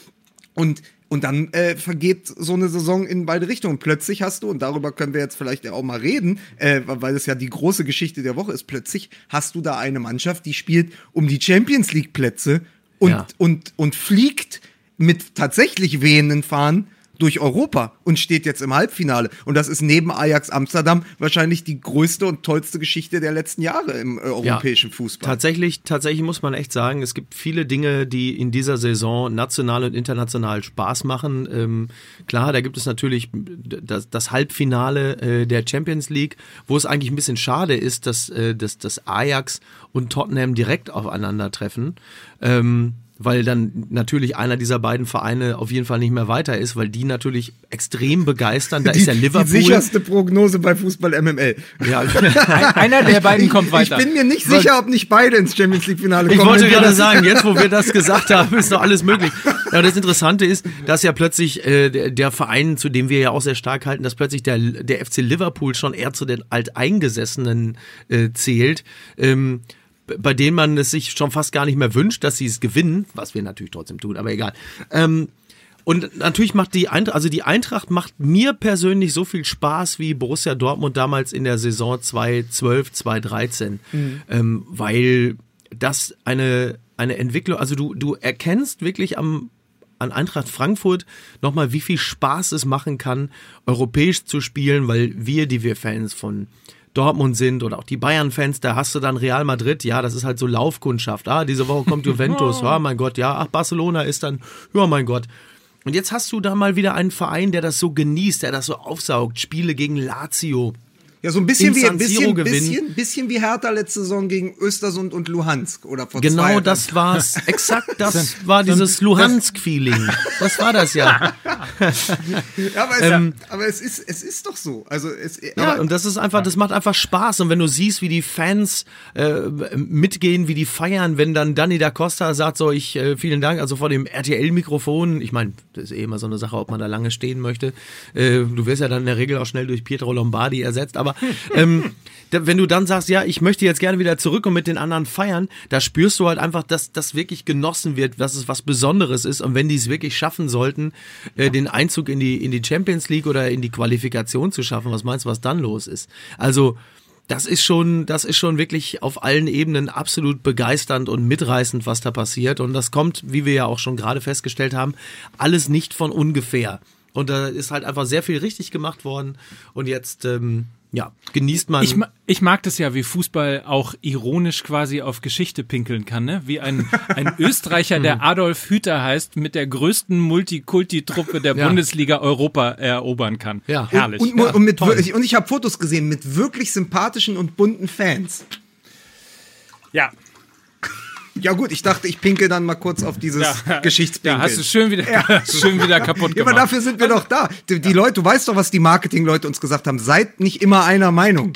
Und und dann äh, vergeht so eine Saison in beide Richtungen. Plötzlich hast du, und darüber können wir jetzt vielleicht ja auch mal reden, äh, weil es ja die große Geschichte der Woche ist, plötzlich hast du da eine Mannschaft, die spielt um die Champions League Plätze und, ja. und, und fliegt mit tatsächlich wehenden Fahnen durch Europa und steht jetzt im Halbfinale. Und das ist neben Ajax Amsterdam wahrscheinlich die größte und tollste Geschichte der letzten Jahre im äh, europäischen ja, Fußball. Tatsächlich, tatsächlich muss man echt sagen, es gibt viele Dinge, die in dieser Saison national und international Spaß machen. Ähm, klar, da gibt es natürlich das, das Halbfinale äh, der Champions League, wo es eigentlich ein bisschen schade ist, dass, äh, dass, dass Ajax und Tottenham direkt aufeinandertreffen. Ähm, weil dann natürlich einer dieser beiden Vereine auf jeden Fall nicht mehr weiter ist, weil die natürlich extrem begeistern. Da die, ist ja Liverpool. Die sicherste Prognose bei Fußball MML. Ja, einer der beiden kommt weiter. Ich bin mir nicht sicher, ob nicht beide ins Champions League Finale kommen. Ich wollte gerade sagen, jetzt wo wir das gesagt haben, ist doch alles möglich. Ja, das Interessante ist, dass ja plötzlich äh, der, der Verein, zu dem wir ja auch sehr stark halten, dass plötzlich der, der FC Liverpool schon eher zu den Alteingesessenen äh, zählt. Ähm, bei denen man es sich schon fast gar nicht mehr wünscht, dass sie es gewinnen, was wir natürlich trotzdem tun, aber egal. Ähm, und natürlich macht die Eintracht, also die Eintracht macht mir persönlich so viel Spaß wie Borussia Dortmund damals in der Saison 2012, 2013, mhm. ähm, weil das eine, eine Entwicklung, also du, du erkennst wirklich am, an Eintracht Frankfurt nochmal, wie viel Spaß es machen kann, europäisch zu spielen, weil wir, die wir Fans von Dortmund sind oder auch die Bayern-Fans, da hast du dann Real Madrid, ja, das ist halt so Laufkundschaft. Ah, diese Woche kommt Juventus, ah, mein Gott, ja, ach, Barcelona ist dann, ja, mein Gott. Und jetzt hast du da mal wieder einen Verein, der das so genießt, der das so aufsaugt. Spiele gegen Lazio, ja, so ein bisschen wie ein bisschen, bisschen, bisschen wie Hertha letzte Saison gegen Östersund und Luhansk oder vor Genau, zwei das war's. Exakt, das war dieses Luhansk-Feeling. Das war das ja. ja, aber, es, ähm, aber es, ist, es ist doch so. Also es, ja, und das ist einfach, das macht einfach Spaß. Und wenn du siehst, wie die Fans äh, mitgehen, wie die feiern, wenn dann Danny da Costa sagt, so ich äh, vielen Dank, also vor dem RTL-Mikrofon, ich meine, das ist eh immer so eine Sache, ob man da lange stehen möchte. Äh, du wirst ja dann in der Regel auch schnell durch Pietro Lombardi ersetzt, aber ähm, wenn du dann sagst, ja, ich möchte jetzt gerne wieder zurück und mit den anderen feiern, da spürst du halt einfach, dass das wirklich genossen wird, dass es was Besonderes ist. Und wenn die es wirklich schaffen sollten, äh, den Einzug in die, in die Champions League oder in die Qualifikation zu schaffen, was meinst du, was dann los ist? Also, das ist schon, das ist schon wirklich auf allen Ebenen absolut begeisternd und mitreißend, was da passiert. Und das kommt, wie wir ja auch schon gerade festgestellt haben, alles nicht von ungefähr. Und da ist halt einfach sehr viel richtig gemacht worden. Und jetzt, ähm, ja, genießt man. Ich, ich, mag das ja, wie Fußball auch ironisch quasi auf Geschichte pinkeln kann, ne? Wie ein, ein Österreicher, der Adolf Hüter heißt, mit der größten Multikulti-Truppe der ja. Bundesliga Europa erobern kann. Ja. Herrlich. Und, und, ja, und, mit, und ich habe Fotos gesehen mit wirklich sympathischen und bunten Fans. Ja, ja gut, ich dachte, ich pinkel dann mal kurz auf dieses ja, Geschichtspinkel. Ja, hast du schön wieder, ja. schön wieder kaputt gemacht. Ja, aber dafür sind wir doch da. Die, die Leute, du weißt doch, was die Marketingleute uns gesagt haben. Seid nicht immer einer Meinung.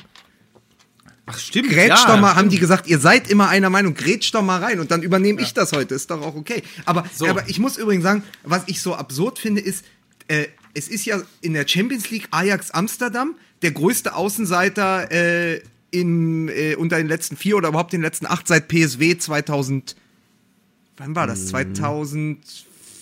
Ach stimmt. Grätsch ja, doch mal, haben die gesagt, ihr seid immer einer Meinung, grätsch doch mal rein und dann übernehme ich das heute, ist doch auch okay. Aber, so. aber ich muss übrigens sagen, was ich so absurd finde, ist, äh, es ist ja in der Champions League Ajax Amsterdam der größte Außenseiter äh, in, äh, unter den letzten vier oder überhaupt den letzten acht seit PSW 2000. Wann war das? 2000.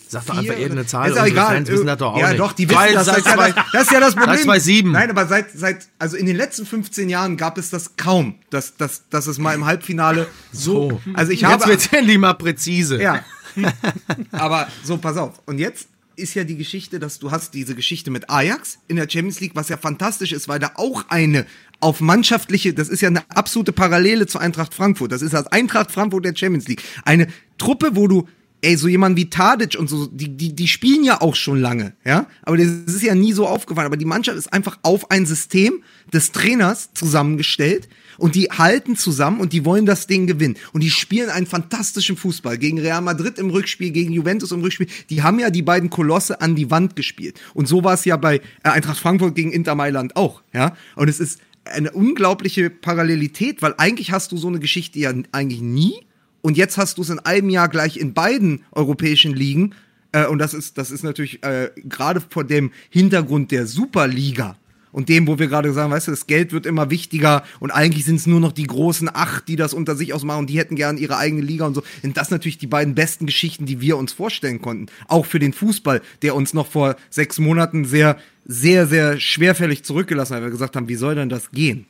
Sag doch einfach irgendeine Zahl. Ist ja egal. Wissen das doch auch ja, nicht. doch, die wissen das. Seit, das, das ist ja das Problem. Seit 2007. Nein, aber seit, seit, also in den letzten 15 Jahren gab es das kaum, dass, dass, dass es mal im Halbfinale so. so. Also ich habe. Jetzt wird endlich mal präzise. Ja. aber so, pass auf. Und jetzt ist ja die Geschichte, dass du hast diese Geschichte mit Ajax in der Champions League, was ja fantastisch ist, weil da auch eine auf mannschaftliche, das ist ja eine absolute Parallele zu Eintracht Frankfurt. Das ist das Eintracht Frankfurt der Champions League. Eine Truppe, wo du ey, so jemand wie Tadic und so, die, die, die spielen ja auch schon lange, ja. Aber das ist ja nie so aufgefallen. Aber die Mannschaft ist einfach auf ein System des Trainers zusammengestellt und die halten zusammen und die wollen das Ding gewinnen. Und die spielen einen fantastischen Fußball gegen Real Madrid im Rückspiel, gegen Juventus im Rückspiel. Die haben ja die beiden Kolosse an die Wand gespielt. Und so war es ja bei äh, Eintracht Frankfurt gegen Inter Mailand auch, ja. Und es ist eine unglaubliche Parallelität, weil eigentlich hast du so eine Geschichte ja eigentlich nie. Und jetzt hast du es in einem Jahr gleich in beiden europäischen Ligen. Äh, und das ist, das ist natürlich äh, gerade vor dem Hintergrund der Superliga und dem, wo wir gerade sagen, weißt du, das Geld wird immer wichtiger und eigentlich sind es nur noch die großen acht, die das unter sich ausmachen und die hätten gern ihre eigene Liga und so. Und das natürlich die beiden besten Geschichten, die wir uns vorstellen konnten. Auch für den Fußball, der uns noch vor sechs Monaten sehr, sehr, sehr schwerfällig zurückgelassen hat, weil wir gesagt haben, wie soll denn das gehen?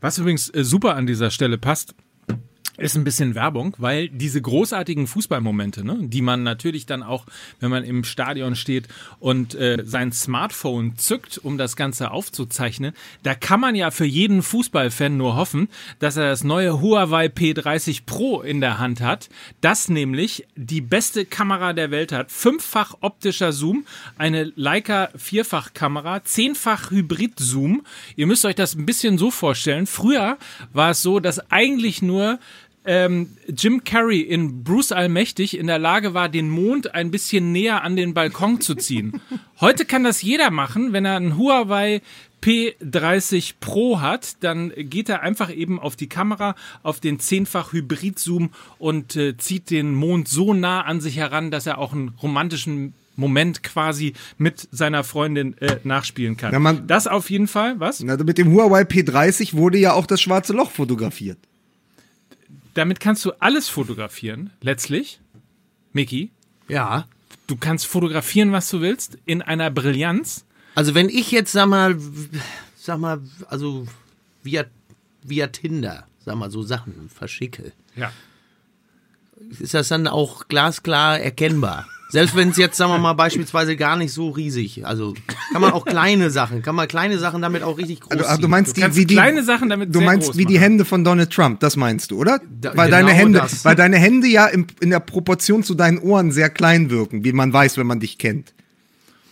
Was übrigens äh, super an dieser Stelle passt, ist ein bisschen Werbung, weil diese großartigen Fußballmomente, ne, die man natürlich dann auch, wenn man im Stadion steht und äh, sein Smartphone zückt, um das Ganze aufzuzeichnen, da kann man ja für jeden Fußballfan nur hoffen, dass er das neue Huawei P30 Pro in der Hand hat, das nämlich die beste Kamera der Welt hat, fünffach optischer Zoom, eine Leica Vierfachkamera, zehnfach Hybrid-Zoom. Ihr müsst euch das ein bisschen so vorstellen. Früher war es so, dass eigentlich nur ähm, Jim Carrey in Bruce Allmächtig in der Lage war, den Mond ein bisschen näher an den Balkon zu ziehen. Heute kann das jeder machen, wenn er einen Huawei P30 Pro hat, dann geht er einfach eben auf die Kamera, auf den zehnfach Hybrid-Zoom und äh, zieht den Mond so nah an sich heran, dass er auch einen romantischen Moment quasi mit seiner Freundin äh, nachspielen kann. Man- das auf jeden Fall, was? Na, mit dem Huawei P30 wurde ja auch das schwarze Loch fotografiert. Damit kannst du alles fotografieren, letztlich. Mickey, Ja. du kannst fotografieren, was du willst, in einer Brillanz. Also wenn ich jetzt, sag mal, sag mal, also via, via Tinder, sag mal, so Sachen verschicke, Ja. Ist das dann auch glasklar erkennbar. Selbst wenn es jetzt, sagen wir mal, beispielsweise gar nicht so riesig, also kann man auch kleine Sachen, kann man kleine Sachen damit auch richtig groß Also, ach, du meinst Du die, wie die, kleine Sachen damit du sehr meinst groß wie die machen. Hände von Donald Trump, das meinst du, oder? Da- weil genau deine Hände, das. weil deine Hände ja im, in der Proportion zu deinen Ohren sehr klein wirken, wie man weiß, wenn man dich kennt.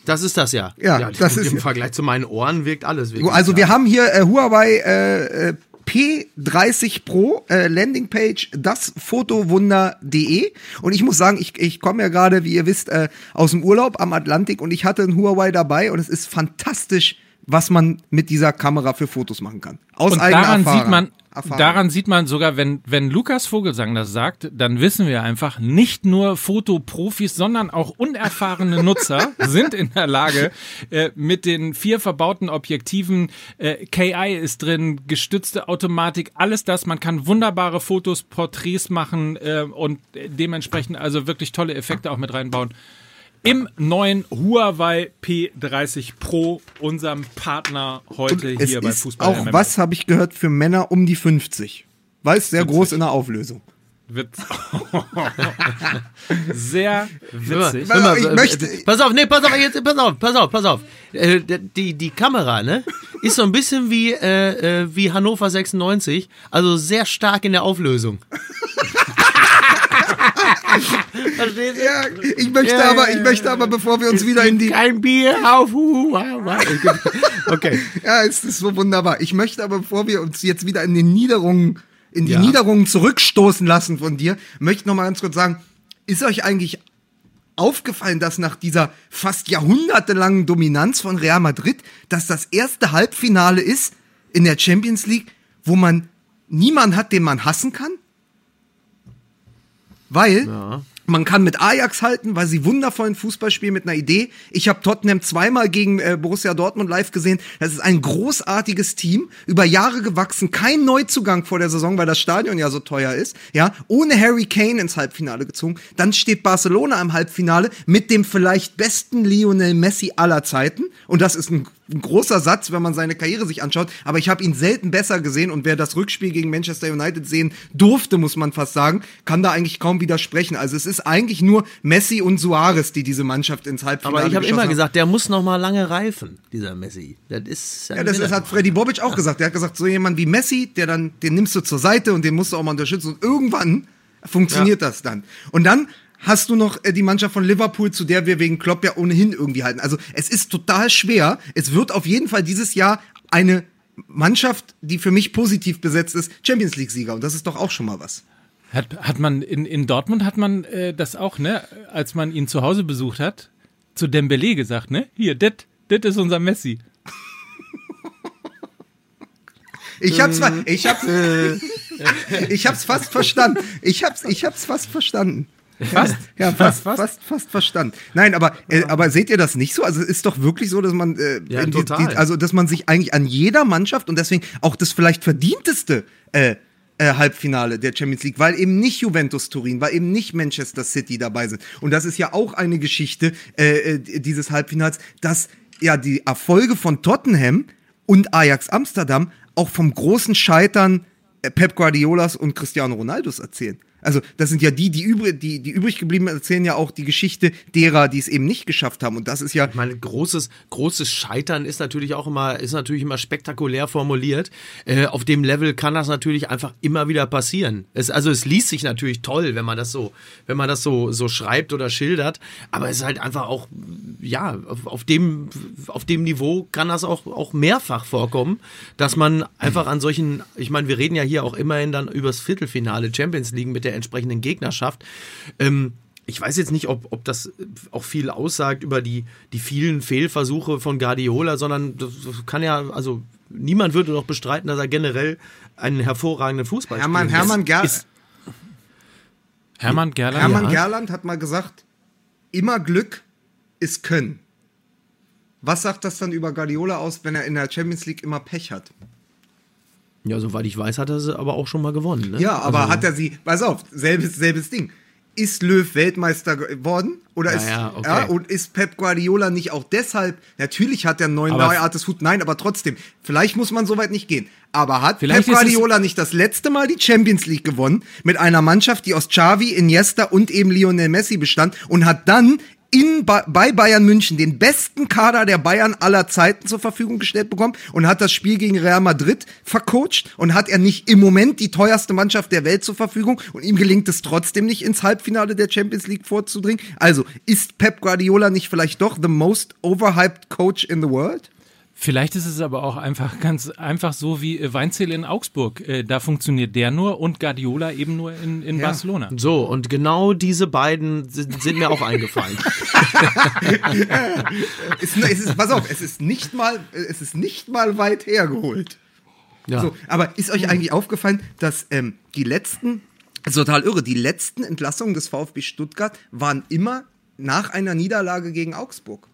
Das ist das ja. Ja, das gut, ist- im Vergleich zu meinen Ohren wirkt alles wirklich. Also wir haben hier äh, Huawei äh, äh, P30 Pro äh, Landingpage dasfotowunder.de und ich muss sagen, ich, ich komme ja gerade, wie ihr wisst, äh, aus dem Urlaub am Atlantik und ich hatte ein Huawei dabei und es ist fantastisch, was man mit dieser Kamera für Fotos machen kann. Aus Und eigener daran Erfahrung. sieht man, Erfahrung. daran sieht man sogar, wenn, wenn Lukas Vogelsang das sagt, dann wissen wir einfach, nicht nur Fotoprofis, sondern auch unerfahrene Nutzer sind in der Lage, äh, mit den vier verbauten Objektiven, äh, KI ist drin, gestützte Automatik, alles das, man kann wunderbare Fotos, Porträts machen äh, und dementsprechend also wirklich tolle Effekte auch mit reinbauen. Im neuen Huawei P30 Pro, unserem Partner heute hier bei ist Fußball. auch, MMA. was habe ich gehört, für Männer um die 50. Weil es sehr 50. groß in der Auflösung. Wird sehr witzig. Hör mal, ich äh, möchte- äh, pass auf, nee, pass auf, jetzt, pass auf, pass auf, pass auf. Äh, die, die Kamera, ne, ist so ein bisschen wie, äh, äh, wie Hannover 96, also sehr stark in der Auflösung. Verstehst du? Ja, ich möchte Ja, aber, ich möchte aber, bevor wir uns wieder in die, Kein Bier auf. Okay. Ja, es ist so wunderbar. Ich möchte aber, bevor wir uns jetzt wieder in den Niederungen, in die Ja. Niederungen zurückstoßen lassen von dir, möchte noch mal ganz kurz sagen, ist euch eigentlich aufgefallen, dass nach dieser fast jahrhundertelangen Dominanz von Real Madrid, dass das erste Halbfinale ist in der Champions League, wo man niemanden hat, den man hassen kann? Weil man kann mit Ajax halten, weil sie wundervollen Fußball spielen mit einer Idee. Ich habe Tottenham zweimal gegen äh, Borussia Dortmund live gesehen. Das ist ein großartiges Team, über Jahre gewachsen, kein Neuzugang vor der Saison, weil das Stadion ja so teuer ist. Ja, ohne Harry Kane ins Halbfinale gezogen. Dann steht Barcelona im Halbfinale mit dem vielleicht besten Lionel Messi aller Zeiten. Und das ist ein, ein großer Satz, wenn man seine Karriere sich anschaut. Aber ich habe ihn selten besser gesehen. Und wer das Rückspiel gegen Manchester United sehen durfte, muss man fast sagen, kann da eigentlich kaum widersprechen. Also es ist eigentlich nur Messi und Suarez, die diese Mannschaft ins Halbfinale Aber ich habe immer haben. gesagt, der muss noch mal lange reifen, dieser Messi. Das ist Ja, das ist, hat Freddy Bobic auch gesagt. Der hat gesagt, so jemand wie Messi, der dann, den nimmst du zur Seite und den musst du auch mal unterstützen. Und irgendwann funktioniert das dann. Und dann hast du noch äh, die Mannschaft von Liverpool, zu der wir wegen Klopp ja ohnehin irgendwie halten. Also es ist total schwer. Es wird auf jeden Fall dieses Jahr eine Mannschaft, die für mich positiv besetzt ist, Champions League-Sieger. Und das ist doch auch schon mal was. Hat, hat man in, in Dortmund hat man äh, das auch, ne? Als man ihn zu Hause besucht hat, zu Dembele gesagt, ne? Hier, das ist unser Messi. Ich hab's, fa- ich hab's, ich hab's fast verstanden. Ich hab's, ich hab's fast verstanden. Fast? Ja, fast, fast, fast, verstanden. Nein, aber, äh, aber seht ihr das nicht so? Also es ist doch wirklich so, dass man, äh, Ja, die. Die, also dass man sich eigentlich an jeder Mannschaft und deswegen auch das vielleicht verdienteste äh, äh, Halbfinale der Champions League, weil eben nicht Juventus Turin, weil eben nicht Manchester City dabei sind. Und das ist ja auch eine Geschichte äh, äh, dieses Halbfinals, dass ja die Erfolge von Tottenham und Ajax Amsterdam auch vom großen Scheitern äh, Pep Guardiolas und Cristiano Ronaldos erzählen. Also, das sind ja die, die, übrig, die, die übrig geblieben erzählen ja auch die Geschichte derer, die es eben nicht geschafft haben. Und das ist ja. Ich meine, großes, großes Scheitern ist natürlich auch immer, ist natürlich immer spektakulär formuliert. Äh, auf dem Level kann das natürlich einfach immer wieder passieren. Es, also es liest sich natürlich toll, wenn man das so, wenn man das so, so schreibt oder schildert. Aber es ist halt einfach auch, ja, auf, dem, auf dem Niveau kann das auch, auch mehrfach vorkommen, dass man einfach an solchen, ich meine, wir reden ja hier auch immerhin dann übers Viertelfinale Champions League mit der entsprechenden Gegnerschaft. Ähm, ich weiß jetzt nicht, ob, ob das auch viel aussagt über die, die vielen Fehlversuche von Guardiola, sondern das kann ja, also niemand würde doch bestreiten, dass er generell einen hervorragenden Fußball Hermann, spielt. Hermann, Ger Hermann Gerland. Hermann ja. Gerland hat mal gesagt, immer Glück ist Können. Was sagt das dann über Guardiola aus, wenn er in der Champions League immer Pech hat? Ja, soweit ich weiß, hat er sie aber auch schon mal gewonnen. Ne? Ja, aber also, hat er sie, pass auf, selbes, selbes Ding. Ist Löw Weltmeister geworden? Oder ist, ja, okay. ja, und ist Pep Guardiola nicht auch deshalb, natürlich hat er einen neuen neuartes Hut, nein, aber trotzdem, vielleicht muss man so weit nicht gehen. Aber hat Pep Guardiola nicht das letzte Mal die Champions League gewonnen mit einer Mannschaft, die aus Xavi, Iniesta und eben Lionel Messi bestand und hat dann in, bei Bayern München den besten Kader der Bayern aller Zeiten zur Verfügung gestellt bekommen und hat das Spiel gegen Real Madrid vercoacht und hat er nicht im Moment die teuerste Mannschaft der Welt zur Verfügung und ihm gelingt es trotzdem nicht ins Halbfinale der Champions League vorzudringen. Also ist Pep Guardiola nicht vielleicht doch the most overhyped coach in the world? Vielleicht ist es aber auch einfach ganz einfach so wie äh, Weinzel in Augsburg. Äh, da funktioniert der nur und Guardiola eben nur in, in Ja. Barcelona. So, und genau diese beiden sind, sind mir auch eingefallen. Es, es ist, pass auf, es ist nicht mal, es ist nicht mal weit hergeholt. Ja. So, aber ist euch eigentlich aufgefallen, dass ähm, die letzten, das ist total irre, die letzten Entlassungen des VfB Stuttgart waren immer nach einer Niederlage gegen Augsburg.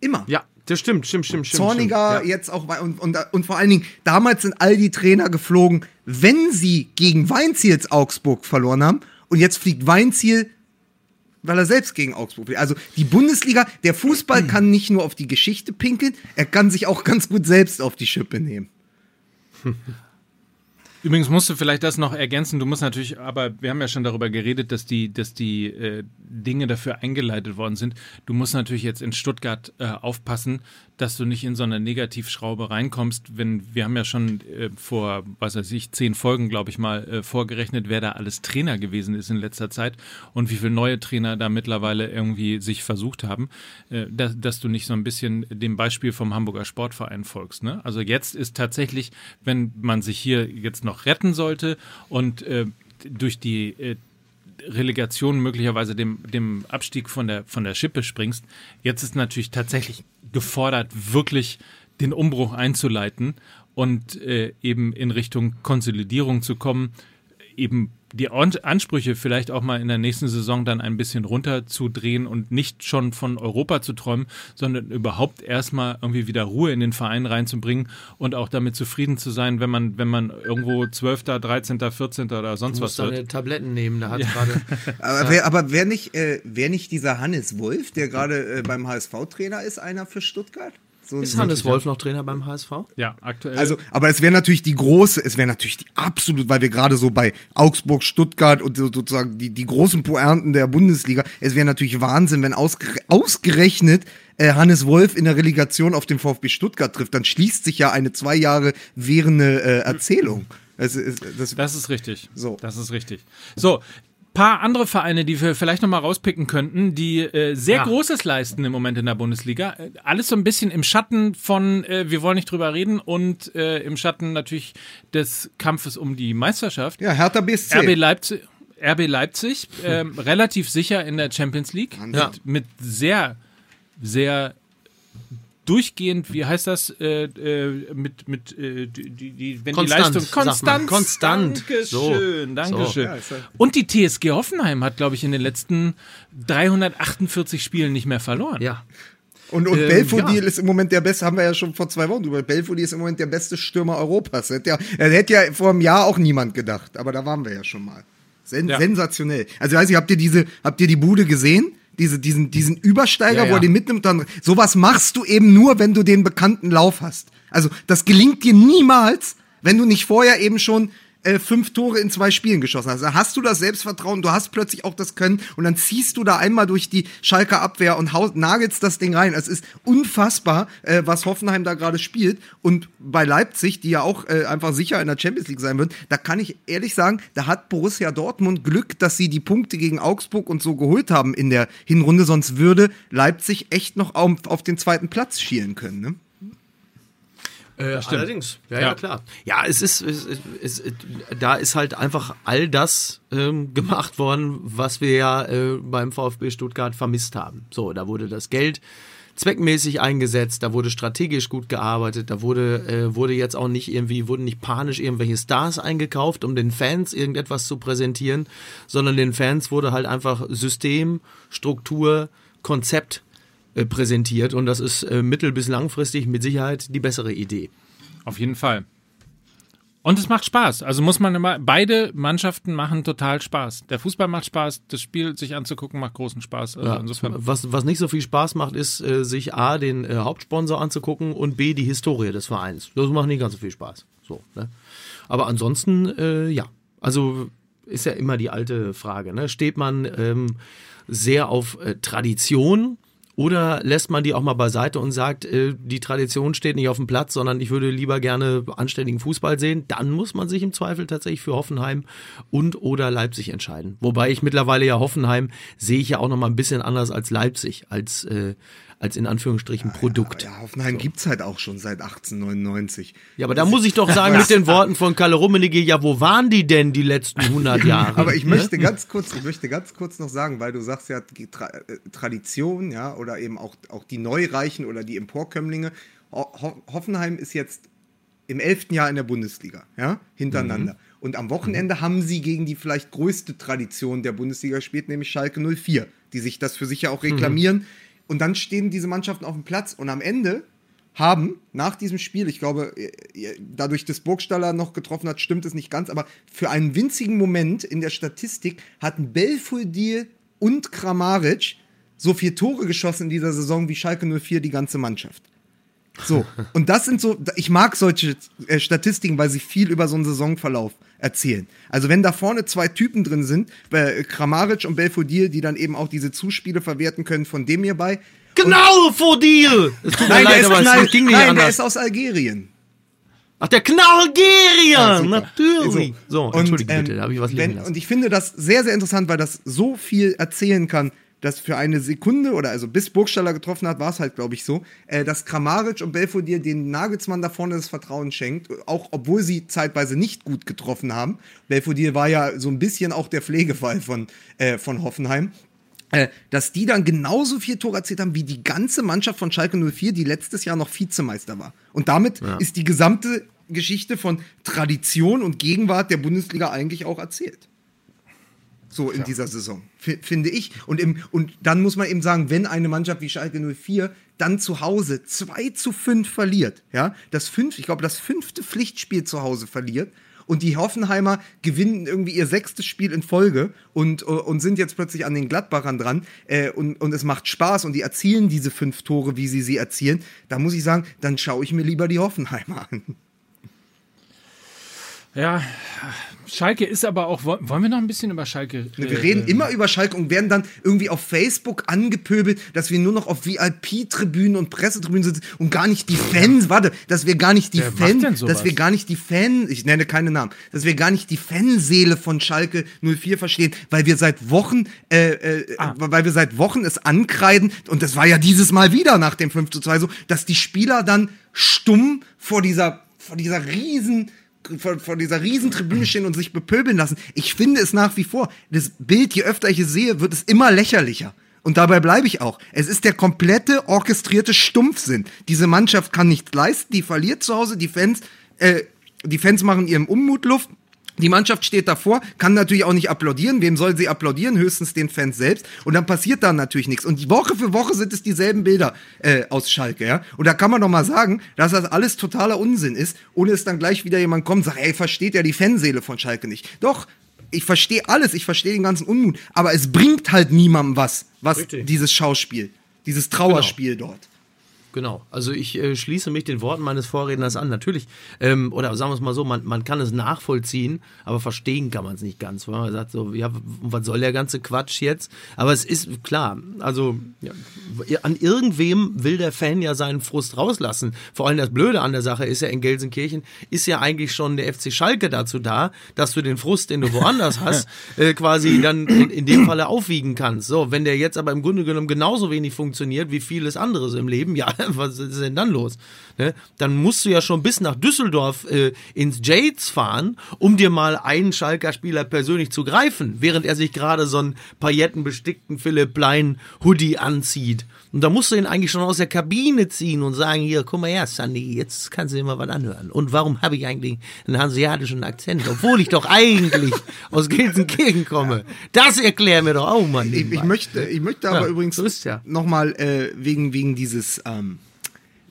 Immer. ja, das stimmt, stimmt, stimmt, stimmt. Zorniger stimmt. Ja. jetzt auch und, und, und vor allen Dingen, damals sind all die Trainer geflogen, wenn sie gegen Weinziels Augsburg verloren haben. Und jetzt fliegt Weinziel, weil er selbst gegen Augsburg fliegt. Also die Bundesliga, der Fußball kann nicht nur auf die Geschichte pinkeln, er kann sich auch ganz gut selbst auf die Schippe nehmen. Übrigens musst du vielleicht das noch ergänzen. Du musst natürlich, aber wir haben ja schon darüber geredet, dass die, dass die äh, Dinge dafür eingeleitet worden sind. Du musst natürlich jetzt in Stuttgart äh, aufpassen, dass du nicht in so eine Negativschraube reinkommst. Wenn wir haben ja schon äh, vor, was weiß ich, zehn Folgen, glaube ich mal, äh, vorgerechnet, wer da alles Trainer gewesen ist in letzter Zeit und wie viele neue Trainer da mittlerweile irgendwie sich versucht haben, äh, dass, dass du nicht so ein bisschen dem Beispiel vom Hamburger Sportverein folgst. Ne? Also jetzt ist tatsächlich, wenn man sich hier jetzt noch retten sollte und äh, durch die äh, Relegation möglicherweise dem, dem Abstieg von der, von der Schippe springst. Jetzt ist natürlich tatsächlich gefordert, wirklich den Umbruch einzuleiten und äh, eben in Richtung Konsolidierung zu kommen, eben die An- Ansprüche vielleicht auch mal in der nächsten Saison dann ein bisschen runterzudrehen und nicht schon von Europa zu träumen, sondern überhaupt erstmal irgendwie wieder Ruhe in den Verein reinzubringen und auch damit zufrieden zu sein, wenn man, wenn man irgendwo 12., 13., 14. oder sonst Du was musst wird. deine Tabletten nehmen, da hat gerade. Aber wer, aber wer nicht, äh, wer nicht dieser Hannes Wolf, der gerade äh, beim HSV-Trainer ist, einer für Stuttgart? So, Ist Hannes Wolf noch Trainer beim HSV? Ja, aktuell. Also, aber es wäre natürlich die große, es wäre natürlich die absolut, weil wir gerade so bei Augsburg, Stuttgart und so sozusagen die, die großen Poernten der Bundesliga, es wäre natürlich Wahnsinn, wenn ausgere ausgerechnet äh, Hannes Wolf in der Relegation auf den VfB Stuttgart trifft, dann schließt sich ja eine zwei Jahre währende äh, Erzählung. Es ist, das, Das ist richtig. So. Das ist richtig. So. Paar andere Vereine, die wir vielleicht nochmal rauspicken könnten, die äh, sehr Ja. Großes leisten im Moment in der Bundesliga. Äh, alles so ein bisschen im Schatten von, äh, wir wollen nicht drüber reden und äh, im Schatten natürlich des Kampfes um die Meisterschaft. ja, Hertha BSC. RB Leipzig, RB Leipzig ähm, relativ sicher in der Champions League. Ja. Mit, mit sehr, sehr durchgehend, wie heißt das, äh, äh, mit, mit äh, die, die, die, wenn Konstant, die Leistung konstant, Konstant. Dankeschön, So. Dankeschön. So. Und die TSG Hoffenheim hat, glaube ich, in den letzten 348 Spielen nicht mehr verloren. Ja. Und, und Ähm, Belfodil ja. ist im Moment der beste, haben wir ja schon vor zwei Wochen drüber. Belfodil ist im Moment der beste Stürmer Europas. Hätte ja, er hätte ja vor einem Jahr auch niemand gedacht, aber da waren wir ja schon mal. Sen Ja. Sensationell. Also, ich weiß nicht, habt ihr diese, habt ihr die Bude gesehen? Diese, diesen, diesen Übersteiger, Ja, wo er den mitnimmt, dann, sowas machst du eben nur, wenn du den bekannten Lauf hast. Also, das gelingt dir niemals, wenn du nicht vorher eben schon äh, fünf Tore in zwei Spielen geschossen hast. Da hast du das Selbstvertrauen, du hast plötzlich auch das Können und dann ziehst du da einmal durch die Schalker Abwehr und haut, nagelst das Ding rein. Es ist unfassbar, äh, was Hoffenheim da gerade spielt. Und bei Leipzig, die ja auch äh, einfach sicher in der Champions League sein wird, da kann ich ehrlich sagen, da hat Borussia Dortmund Glück, dass sie die Punkte gegen Augsburg und so geholt haben in der Hinrunde, sonst würde Leipzig echt noch auf, auf den zweiten Platz schielen können. Ne? Äh, allerdings, ja, ja, klar. Ja, es ist, es, es, es, da ist halt einfach all das ähm, gemacht worden, was wir ja äh, beim VfB Stuttgart vermisst haben. So, da wurde das Geld zweckmäßig eingesetzt, da wurde strategisch gut gearbeitet, da wurde, äh, wurde jetzt auch nicht irgendwie, wurden nicht panisch irgendwelche Stars eingekauft, um den Fans irgendetwas zu präsentieren, sondern den Fans wurde halt einfach System, Struktur, Konzept präsentiert und das ist äh, mittel- bis langfristig mit Sicherheit die bessere Idee. Auf jeden Fall. Und es macht Spaß. Also muss man immer, beide Mannschaften machen total Spaß. Der Fußball macht Spaß, das Spiel sich anzugucken macht großen Spaß. Also ja, insofern. Was, was nicht so viel Spaß macht, ist, äh, sich A, den äh, Hauptsponsor anzugucken und B, die Historie des Vereins. Das macht nicht ganz so viel Spaß. So, ne? Aber ansonsten, äh, ja. Also ist ja immer die alte Frage. Ne? Steht man ähm, sehr auf äh, Tradition oder lässt man die auch mal beiseite und sagt, äh, die Tradition steht nicht auf dem Platz, sondern ich würde lieber gerne anständigen Fußball sehen. Dann muss man sich im Zweifel tatsächlich für Hoffenheim und oder Leipzig entscheiden. Wobei ich mittlerweile ja Hoffenheim sehe ich ja auch noch mal ein bisschen anders als Leipzig, als, äh, als in Anführungsstrichen ja, Produkt. Ja, ja Hoffenheim so. gibt's halt auch schon seit 1899. Ja, aber da muss ich doch sagen, mit den Worten von Kalle Rummenigge, ja, wo waren die denn die letzten 100 Jahre? aber ich möchte ganz kurz, ich möchte ganz kurz noch sagen, weil du sagst ja Tra äh, Tradition, ja, oder eben auch, auch die Neureichen oder die Emporkömmlinge. Ho Hoffenheim ist jetzt im elften Jahr in der Bundesliga, ja, hintereinander. Mhm. Und am Wochenende mhm. haben sie gegen die vielleicht größte Tradition der Bundesliga gespielt, nämlich Schalke 04, die sich das für sich ja auch reklamieren. Mhm und dann stehen diese Mannschaften auf dem Platz und am Ende haben nach diesem Spiel, ich glaube, äh, äh, dadurch, dass Burgstaller noch getroffen hat, stimmt es nicht ganz, aber für einen winzigen Moment in der Statistik hatten Belfodil und Kramaric so vier Tore geschossen in dieser Saison wie Schalke 04 die ganze Mannschaft. So, und das sind so, ich mag solche äh, Statistiken, weil sie viel über so einen Saisonverlauf erzählen. Also wenn da vorne zwei Typen drin sind, äh, Kramaric und Belfodil, die dann eben auch diese Zuspiele verwerten können von dem hierbei. Genau, Fodil! Nein, leid, aber knall, es ging nicht nein, anders. der ist aus Algerien. Ach, der Knallgerian, ja, natürlich. So, so entschuldige und, ähm, bitte, da habe ich was wenn, Und ich finde das sehr, sehr interessant, weil das so viel erzählen kann dass für eine Sekunde oder also bis Burgstaller getroffen hat, war es halt, glaube ich, so, äh, dass Kramaric und Belfodil den Nagelsmann da vorne das Vertrauen schenkt, auch obwohl sie zeitweise nicht gut getroffen haben. Belfodil war ja so ein bisschen auch der Pflegefall von, äh, von Hoffenheim. Äh, dass die dann genauso viel Tore erzielt haben wie die ganze Mannschaft von Schalke 04, die letztes Jahr noch Vizemeister war. Und damit ja. ist die gesamte Geschichte von Tradition und Gegenwart der Bundesliga eigentlich auch erzählt so in ja. dieser Saison, finde ich. Und, im, und dann muss man eben sagen, wenn eine Mannschaft wie Schalke 04 dann zu Hause 2 zu 5 verliert, ja, das fünf, ich glaube, das fünfte Pflichtspiel zu Hause verliert und die Hoffenheimer gewinnen irgendwie ihr sechstes Spiel in Folge und, und sind jetzt plötzlich an den Gladbachern dran äh, und, und es macht Spaß und die erzielen diese fünf Tore, wie sie sie erzielen, da muss ich sagen, dann schaue ich mir lieber die Hoffenheimer an. Ja, Schalke ist aber auch. Wollen wir noch ein bisschen über Schalke reden? Wir reden immer über Schalke und werden dann irgendwie auf Facebook angepöbelt, dass wir nur noch auf VIP-Tribünen und Pressetribünen sitzen und gar nicht die Fans. Warte, dass wir gar nicht die Fans. Dass wir gar nicht die Fans. Ich nenne keine Namen. Dass wir gar nicht die Fanseele von Schalke 04 verstehen, weil wir seit Wochen, äh, äh, ah. weil wir seit Wochen es ankreiden. Und das war ja dieses Mal wieder nach dem 5 zu 2 so, dass die Spieler dann stumm vor dieser, vor dieser riesen vor, vor dieser Riesentribüne stehen und sich bepöbeln lassen. Ich finde es nach wie vor, das Bild, je öfter ich es sehe, wird es immer lächerlicher. Und dabei bleibe ich auch. Es ist der komplette orchestrierte Stumpfsinn. Diese Mannschaft kann nichts leisten, die verliert zu Hause, die Fans, äh, die Fans machen ihrem Unmut Luft die Mannschaft steht davor, kann natürlich auch nicht applaudieren. Wem soll sie applaudieren? Höchstens den Fans selbst. Und dann passiert da natürlich nichts. Und Woche für Woche sind es dieselben Bilder äh, aus Schalke, ja. Und da kann man doch mal sagen, dass das alles totaler Unsinn ist, ohne es dann gleich wieder jemand kommt und sagt, ey, versteht ja die Fanseele von Schalke nicht. Doch, ich verstehe alles, ich verstehe den ganzen Unmut, aber es bringt halt niemandem was, was Richtig. dieses Schauspiel, dieses Trauerspiel genau. dort. Genau, also ich äh, schließe mich den Worten meines Vorredners an. Natürlich, ähm, oder sagen wir es mal so, man, man kann es nachvollziehen, aber verstehen kann man es nicht ganz. Weil man sagt so, ja, was soll der ganze Quatsch jetzt? Aber es ist klar, also ja, an irgendwem will der Fan ja seinen Frust rauslassen. Vor allem das Blöde an der Sache ist ja in Gelsenkirchen, ist ja eigentlich schon der FC Schalke dazu da, dass du den Frust, den du woanders hast, äh, quasi dann in, in dem Falle aufwiegen kannst. So, wenn der jetzt aber im Grunde genommen genauso wenig funktioniert wie vieles anderes im Leben, ja, was ist denn dann los? Ne? Dann musst du ja schon bis nach Düsseldorf äh, ins Jades fahren, um dir mal einen Schalker Spieler persönlich zu greifen, während er sich gerade so einen paillettenbestickten Philipp Plein Hoodie anzieht. Und da musst du ihn eigentlich schon aus der Kabine ziehen und sagen, hier, guck mal her, Sandy, jetzt kannst du dir mal was anhören. Und warum habe ich eigentlich einen hanseatischen Akzent, obwohl ich doch eigentlich aus Gelsenkirchen komme? Das erklär mir doch auch mal. Ich, ich möchte, ich möchte aber Ja, übrigens ja. nochmal äh, wegen, wegen dieses ähm,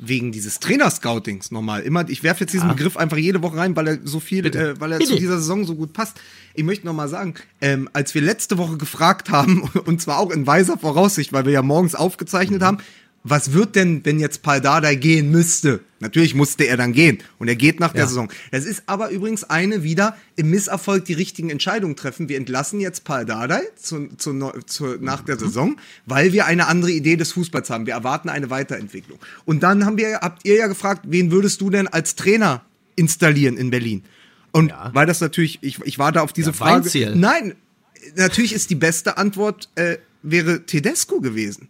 wegen dieses Trainerscoutings nochmal immer, ich werfe jetzt diesen Begriff einfach jede Woche rein, weil er so viel, äh, weil er zu Bitte. dieser Saison so gut passt. Ich möchte nochmal sagen, ähm, als wir letzte Woche gefragt haben, und zwar auch in weiser Voraussicht, weil wir ja morgens aufgezeichnet haben, was wird denn, wenn jetzt Paldada gehen müsste? Natürlich musste er dann gehen und er geht nach der Ja. Saison. Das ist aber übrigens eine wieder im Misserfolg die richtigen Entscheidungen treffen. Wir entlassen jetzt Paldada zu, zu, zu, nach der Saison, weil wir eine andere Idee des Fußballs haben. Wir erwarten eine Weiterentwicklung. Und dann haben wir, habt ihr ja gefragt, wen würdest du denn als Trainer installieren in Berlin? Und Ja. weil das natürlich, ich, ich warte auf diese Ja, Frage. Weinzierl. Nein, natürlich ist die beste Antwort äh, wäre Tedesco gewesen.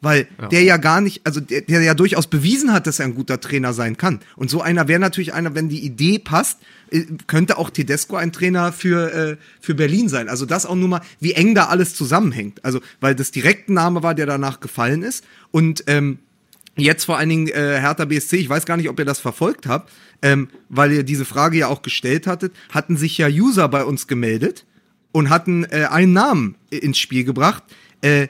Weil der ja gar nicht, also der, der ja durchaus bewiesen hat, dass er ein guter Trainer sein kann. Und so einer wäre natürlich einer, wenn die Idee passt, äh, könnte auch Tedesco ein Trainer für, äh, für Berlin sein. Also das auch nur mal, wie eng da alles zusammenhängt. Also, weil das direkt ein Name war, der danach gefallen ist. Und ähm, jetzt vor allen Dingen äh, Hertha BSC, ich weiß gar nicht, ob ihr das verfolgt habt, ähm, weil ihr diese Frage ja auch gestellt hattet, hatten sich ja User bei uns gemeldet und hatten äh, einen Namen ins Spiel gebracht. Äh,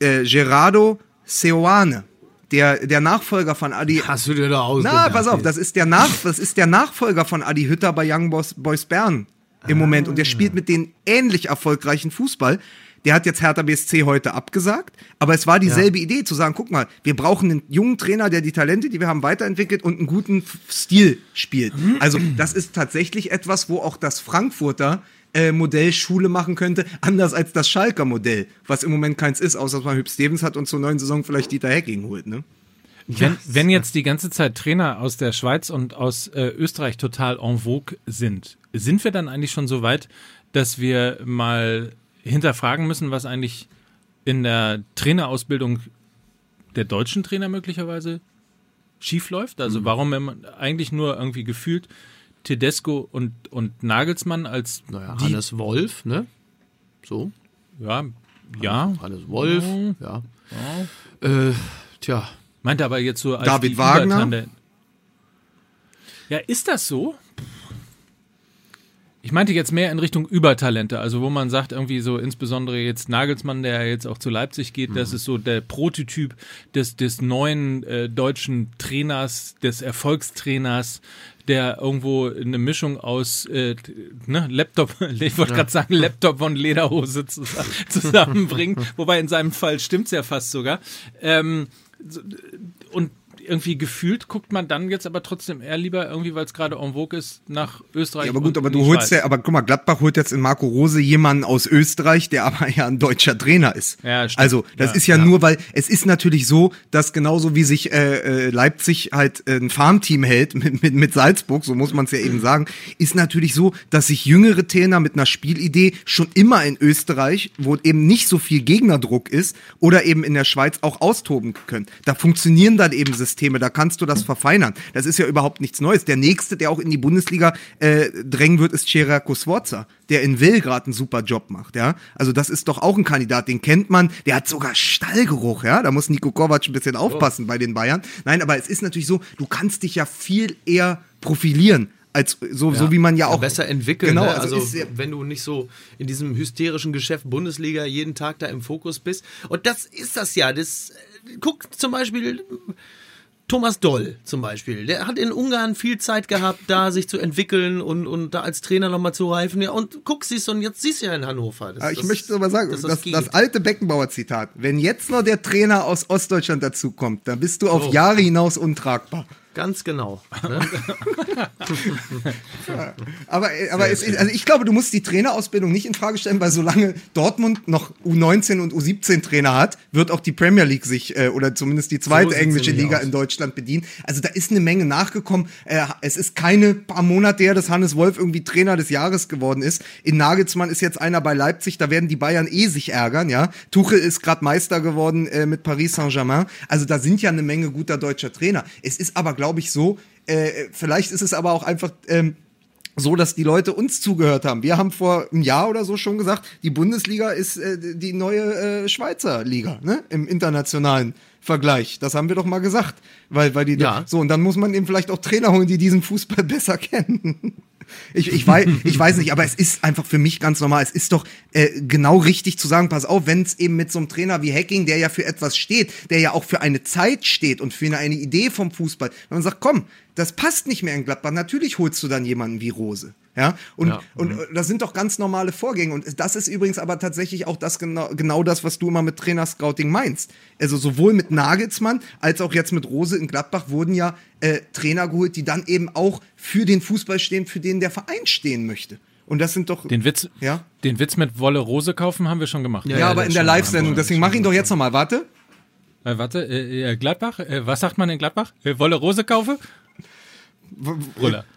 äh, Gerardo Seoane, der, der Nachfolger von Adi. Hast du dir da ausgedacht? Na, pass auf, das ist der, Nach das ist der Nachfolger von Adi Hütter bei Young Boys, Boys Bern im Moment und der spielt mit den ähnlich erfolgreichen Fußball. Der hat jetzt Hertha BSC heute abgesagt, aber es war dieselbe Idee zu sagen, guck mal, wir brauchen einen jungen Trainer, der die Talente, die wir haben, weiterentwickelt und einen guten Stil spielt. Also das ist tatsächlich etwas, wo auch das Frankfurter äh, Modell Schule machen könnte, anders als das Schalker Modell, was im Moment keins ist, außer dass man Hüb Stevens hat und zur neuen Saison vielleicht Dieter Hecking holt, ne? Wenn, wenn jetzt die ganze Zeit Trainer aus der Schweiz und aus äh, Österreich total en vogue sind, sind wir dann eigentlich schon so weit, dass wir mal hinterfragen müssen, was eigentlich in der Trainerausbildung der deutschen Trainer möglicherweise schief läuft? Also warum wenn man eigentlich nur irgendwie gefühlt Tedesco und, und Nagelsmann als Naja, die, Hannes Wolf, ne? So. ja, ja, Hannes Wolf, ja. Äh, tja. Meinte aber jetzt so als David Wagner? Übertante- Ja, ist das so? Ich meinte jetzt mehr in Richtung Übertalente, also wo man sagt, irgendwie so insbesondere jetzt Nagelsmann, der jetzt auch zu Leipzig geht, das ist so der Prototyp des, des neuen äh, deutschen Trainers, des Erfolgstrainers, der irgendwo eine Mischung aus äh, ne, Laptop, ich wollte gerade sagen, Laptop und Lederhose zusammen, zusammenbringt, wobei in seinem Fall stimmt's ja fast sogar. Ähm, und irgendwie gefühlt guckt man dann jetzt aber trotzdem eher lieber irgendwie, weil es gerade en vogue ist, nach Österreich. Ja, aber gut, aber du holst Schweiz. ja, aber guck mal, Gladbach holt jetzt in Marco Rose jemanden aus Österreich, der aber ja ein deutscher Trainer ist. Ja, stimmt. Also, das Ja, ist ja, ja. nur, weil es ist natürlich so, dass genauso wie sich äh, äh, Leipzig halt ein Farmteam hält mit, mit, mit Salzburg, so muss man es ja eben sagen, ist natürlich so, dass sich jüngere Trainer mit einer Spielidee schon immer in Österreich, wo eben nicht so viel Gegnerdruck ist, oder eben in der Schweiz auch austoben können. Da funktionieren dann eben Systeme, da kannst du das verfeinern. Das ist ja überhaupt nichts Neues. Der nächste, der auch in die Bundesliga äh, drängen wird, ist Cerako Sforza, der in Will gerade einen super Job macht, ja. Also das ist doch auch ein Kandidat, den kennt man, der hat sogar Stallgeruch, ja. Da muss Nico Kovac ein bisschen aufpassen bei den Bayern. Nein, aber es ist natürlich so, du kannst dich ja viel eher profilieren. Als so, so wie man ja auch besser entwickeln. Genau, ne? also, also, ist ja, wenn du nicht so in diesem hysterischen Geschäft Bundesliga jeden Tag da im Fokus bist. Und das ist das ja. Das, äh, guck zum Beispiel Thomas Doll zum Beispiel, der hat in Ungarn viel Zeit gehabt, da sich zu entwickeln und, und da als Trainer nochmal zu reifen. Ja, und guck, siehst du, und jetzt siehst du ja in Hannover. Das, ich das- möchte aber sagen, das, das das, alte Beckenbauer-Zitat, wenn jetzt noch der Trainer aus Ostdeutschland dazukommt, dann bist du auf Jahre hinaus untragbar. Ganz genau. Ne? Aber, aber es, also ich glaube, du musst die Trainerausbildung nicht in Frage stellen, weil solange Dortmund noch U19 und U17 Trainer hat, wird auch die Premier League sich äh, oder zumindest die zweite sieht's englische Liga aus. in Deutschland bedienen. Also da ist eine Menge nachgekommen. Äh, es ist keine paar Monate her, dass Hannes Wolf irgendwie Trainer des Jahres geworden ist. In Nagelsmann ist jetzt einer bei Leipzig, da werden die Bayern eh sich ärgern, ja. Tuchel ist gerade Meister geworden äh, mit Paris Saint-Germain. Also da sind ja eine Menge guter deutscher Trainer. Es ist aber, glaube ich, so, äh, vielleicht ist es aber auch einfach ähm, so, dass die Leute uns zugehört haben. Wir haben vor einem Jahr oder so schon gesagt, die Bundesliga ist äh, die neue äh, Schweizer Liga, ne? Im internationalen Vergleich. Das haben wir doch mal gesagt. Weil, weil die Ja. so, und dann muss man eben vielleicht auch Trainer holen, die diesen Fußball besser kennen. Ich, ich, weiß, ich weiß nicht, aber es ist einfach für mich ganz normal. Es ist doch äh, genau richtig zu sagen, pass auf, wenn es eben mit so einem Trainer wie Hacking, der ja für etwas steht, der ja auch für eine Zeit steht und für eine, eine Idee vom Fußball, wenn man sagt, komm, das passt nicht mehr in Gladbach, natürlich holst du dann jemanden wie Rose. Ja, und, Ja. und äh, das sind doch ganz normale Vorgänge. Und das ist übrigens aber tatsächlich auch das genau, genau das, was du immer mit Trainerscouting meinst. Also sowohl mit Nagelsmann als auch jetzt mit Rose in Gladbach wurden ja äh, Trainer geholt, die dann eben auch für den Fußball stehen, für den der Verein stehen möchte. Und das sind doch. Den Witz, Ja? den Witz mit Wolle Rose kaufen haben wir schon gemacht. ja, ja, aber das in der Live-Sendung. Deswegen mach ihn doch jetzt nochmal. Warte. Äh, warte, äh, äh, Gladbach? Äh, was sagt man in Gladbach? Äh, Wolle Rose kaufe? Brüller.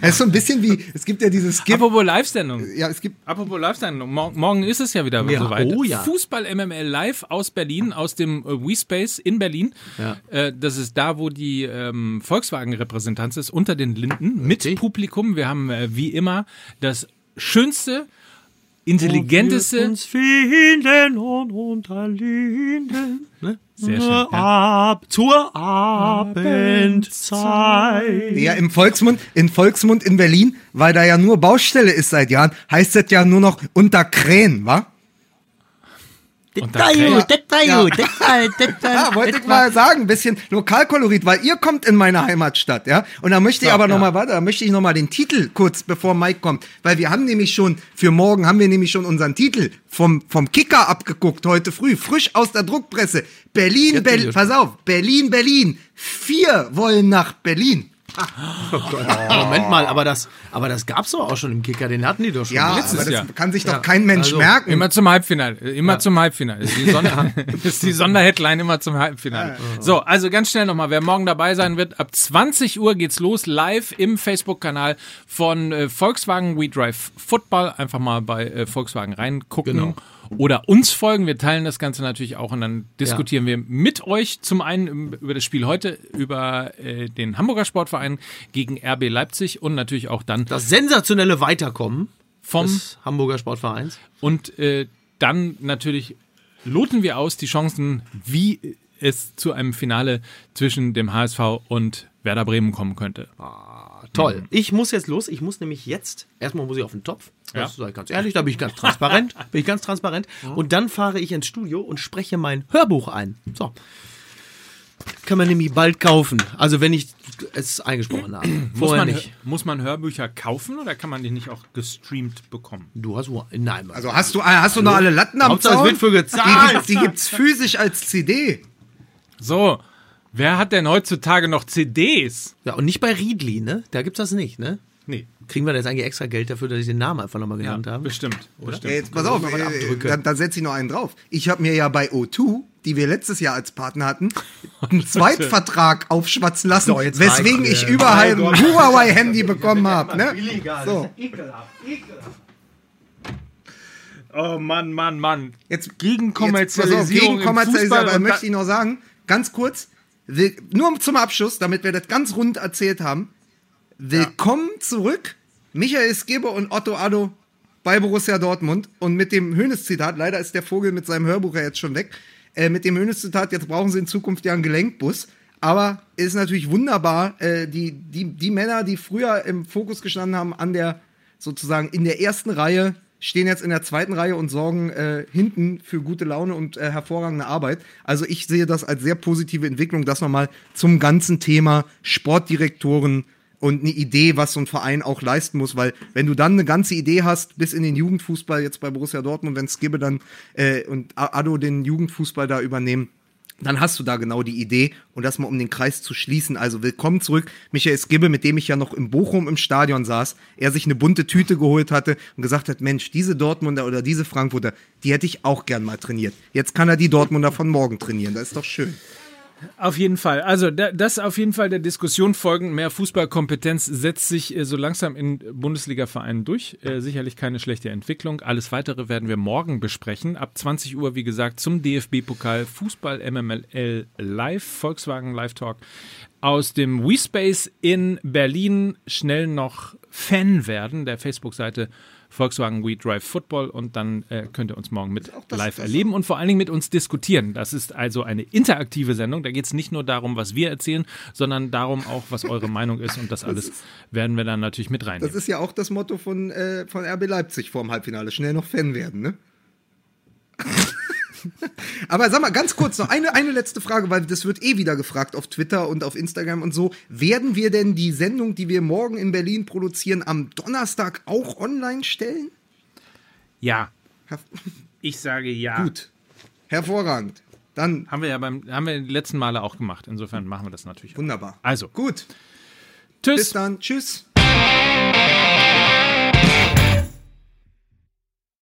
Es ist so ein bisschen wie, es gibt ja dieses Skip. Apropos Live-Sendung. Ja, es gibt. Apropos Live-Sendung. Mor morgen ist es ja wieder Ja, soweit. oh ja. Fußball MML live aus Berlin, aus dem äh, WeSpace in Berlin. Ja. Äh, das ist da, wo die ähm, Volkswagen-Repräsentanz ist, unter den Linden, mit. Publikum. Wir haben äh, wie immer das schönste, intelligenteste, uns finden und unterliegen. Ne? Sehr schön, ja. Ab zur Abendzeit. Ja, im Volksmund, in Volksmund in Berlin, weil da ja nur Baustelle ist seit Jahren, heißt das ja nur noch unter Krähen, wa? Das Und war da gut, das war Ja. gut, das war, das war, Ja, wollte ich mal sagen, ein bisschen Lokalkolorit, weil ihr kommt in meine Heimatstadt, ja. Und da möchte ich So, aber ja. mal, warte, da möchte ich noch mal den Titel kurz, bevor Mike kommt, weil wir haben nämlich schon für morgen haben wir nämlich schon unseren Titel vom vom Kicker abgeguckt heute früh, frisch aus der Druckpresse. Berlin, Berlin, pass auf, Berlin, Berlin. Vier wollen nach Berlin. Moment mal, aber das, aber das gab's doch auch schon im Kicker, den hatten die doch schon. Ja, letztes aber das Jahr. kann sich doch Ja, kein Mensch also, merken. Immer zum Halbfinale. Immer zum Halbfinale. Ist die, Sonder ist die Sonderheadline immer zum Halbfinale. So, also ganz schnell nochmal, wer morgen dabei sein wird, ab 20 Uhr geht's los, live im Facebook-Kanal von äh, Volkswagen We Drive Football. Einfach mal bei äh, Volkswagen reingucken. Genau. Oder uns folgen. Wir teilen das Ganze natürlich auch und dann diskutieren wir mit euch zum einen über das Spiel heute, über äh, den Hamburger Sportverein gegen RB Leipzig und natürlich auch dann Das sensationelle Weiterkommen vom des Hamburger Sportvereins. Und äh, dann natürlich loten wir aus die Chancen, wie es zu einem Finale zwischen dem HSV und Werder Bremen kommen könnte. Toll. Ich muss jetzt los. Ich muss nämlich jetzt, erstmal muss ich auf den Topf. Ja. Das sage ich ganz ehrlich, da bin ich ganz transparent. bin ich ganz transparent. Und dann fahre ich ins Studio und spreche mein Hörbuch ein. So. Kann man nämlich bald kaufen. Also wenn ich es eingesprochen habe. Muss man, nicht. muss man Hörbücher kaufen oder kann man die nicht auch gestreamt bekommen? Du hast wohl. Nein, Also hast du, hast du noch alle Latten am Hauptsache, es Zaun? wird für Die, gezahlt. gibt's- die gibt's physisch als CD. So, wer hat denn heutzutage noch CDs? Ja, und nicht bei Riedli, ne? Da gibt's das nicht, ne? Nee. Kriegen wir da jetzt eigentlich extra Geld dafür, dass ich den Namen einfach nochmal genannt habe? bestimmt. Ja, bestimmt. jetzt pass auf, äh, dann, dann setze ich noch einen drauf. Ich habe mir ja bei O2, die wir letztes Jahr als Partner hatten, einen Zweitvertrag aufschwatzen lassen, So, jetzt weswegen ich überall ein Huawei-Handy bekommen habe. Ne? So, Oh Mann, Mann, Mann. jetzt Gegen Jetzt, pass auf, Kommerzialisierung gegen Kommerzialisierung, im Fußball aber möchte ich noch sagen, ganz kurz, will, nur zum Abschluss, damit wir das ganz rund erzählt haben. Willkommen zurück, Michael Skibbe und Otto Addo bei Borussia Dortmund. Und mit dem Hönes-Zitat, leider ist der Vogel mit seinem Hörbuch ja jetzt schon weg, äh, mit dem Hönes-Zitat, jetzt brauchen sie in Zukunft ja einen Gelenkbus. Aber ist natürlich wunderbar, äh, die, die, die Männer, die früher im Fokus gestanden haben, an der, sozusagen in der ersten Reihe, stehen jetzt in der zweiten Reihe und sorgen äh, hinten für gute Laune und äh, hervorragende Arbeit. Also ich sehe das als sehr positive Entwicklung, dass man mal zum ganzen Thema Sportdirektoren und eine Idee, was so ein Verein auch leisten muss, weil wenn du dann eine ganze Idee hast, bis in den Jugendfußball jetzt bei Borussia Dortmund, wenn Skibbe dann äh, und Ado den Jugendfußball da übernehmen, dann hast du da genau die Idee und das mal um den Kreis zu schließen. Also willkommen zurück, Michael Skibbe, mit dem ich ja noch im Bochum im Stadion saß, er sich eine bunte Tüte geholt hatte und gesagt hat, Mensch, diese Dortmunder oder diese Frankfurter, die hätte ich auch gern mal trainiert. Jetzt kann er die Dortmunder von morgen trainieren, das ist doch schön. Auf jeden Fall. Also das auf jeden Fall der Diskussion folgend. Mehr Fußballkompetenz setzt sich äh, so langsam in Bundesliga-Vereinen durch. Äh, sicherlich keine schlechte Entwicklung. Alles Weitere werden wir morgen besprechen. Ab 20 Uhr, wie gesagt, zum DFB-Pokal Fußball MMLL Live, Volkswagen Live Talk aus dem WeSpace in Berlin. Schnell noch Fan werden der Facebook-Seite Volkswagen We Drive Football und dann äh, könnt ihr uns morgen mit das, live das erleben und vor allen Dingen mit uns diskutieren. Das ist also eine interaktive Sendung. Da geht es nicht nur darum, was wir erzählen, sondern darum auch, was eure Meinung ist und das, das alles ist, werden wir dann natürlich mit reinnehmen. Das ist ja auch das Motto von, äh, von RB Leipzig vor dem Halbfinale. Schnell noch Fan werden, ne? Aber sag mal, ganz kurz noch eine, eine letzte Frage, weil das wird eh wieder gefragt auf Twitter und auf Instagram und so. Werden wir denn die Sendung, die wir morgen in Berlin produzieren, am Donnerstag auch online stellen? Ja. Ich sage ja. Gut. Hervorragend. Dann haben wir ja beim haben wir die letzten Male auch gemacht. Insofern machen wir das natürlich. Wunderbar. Auch. Also gut. Tschüss. Bis dann. Tschüss.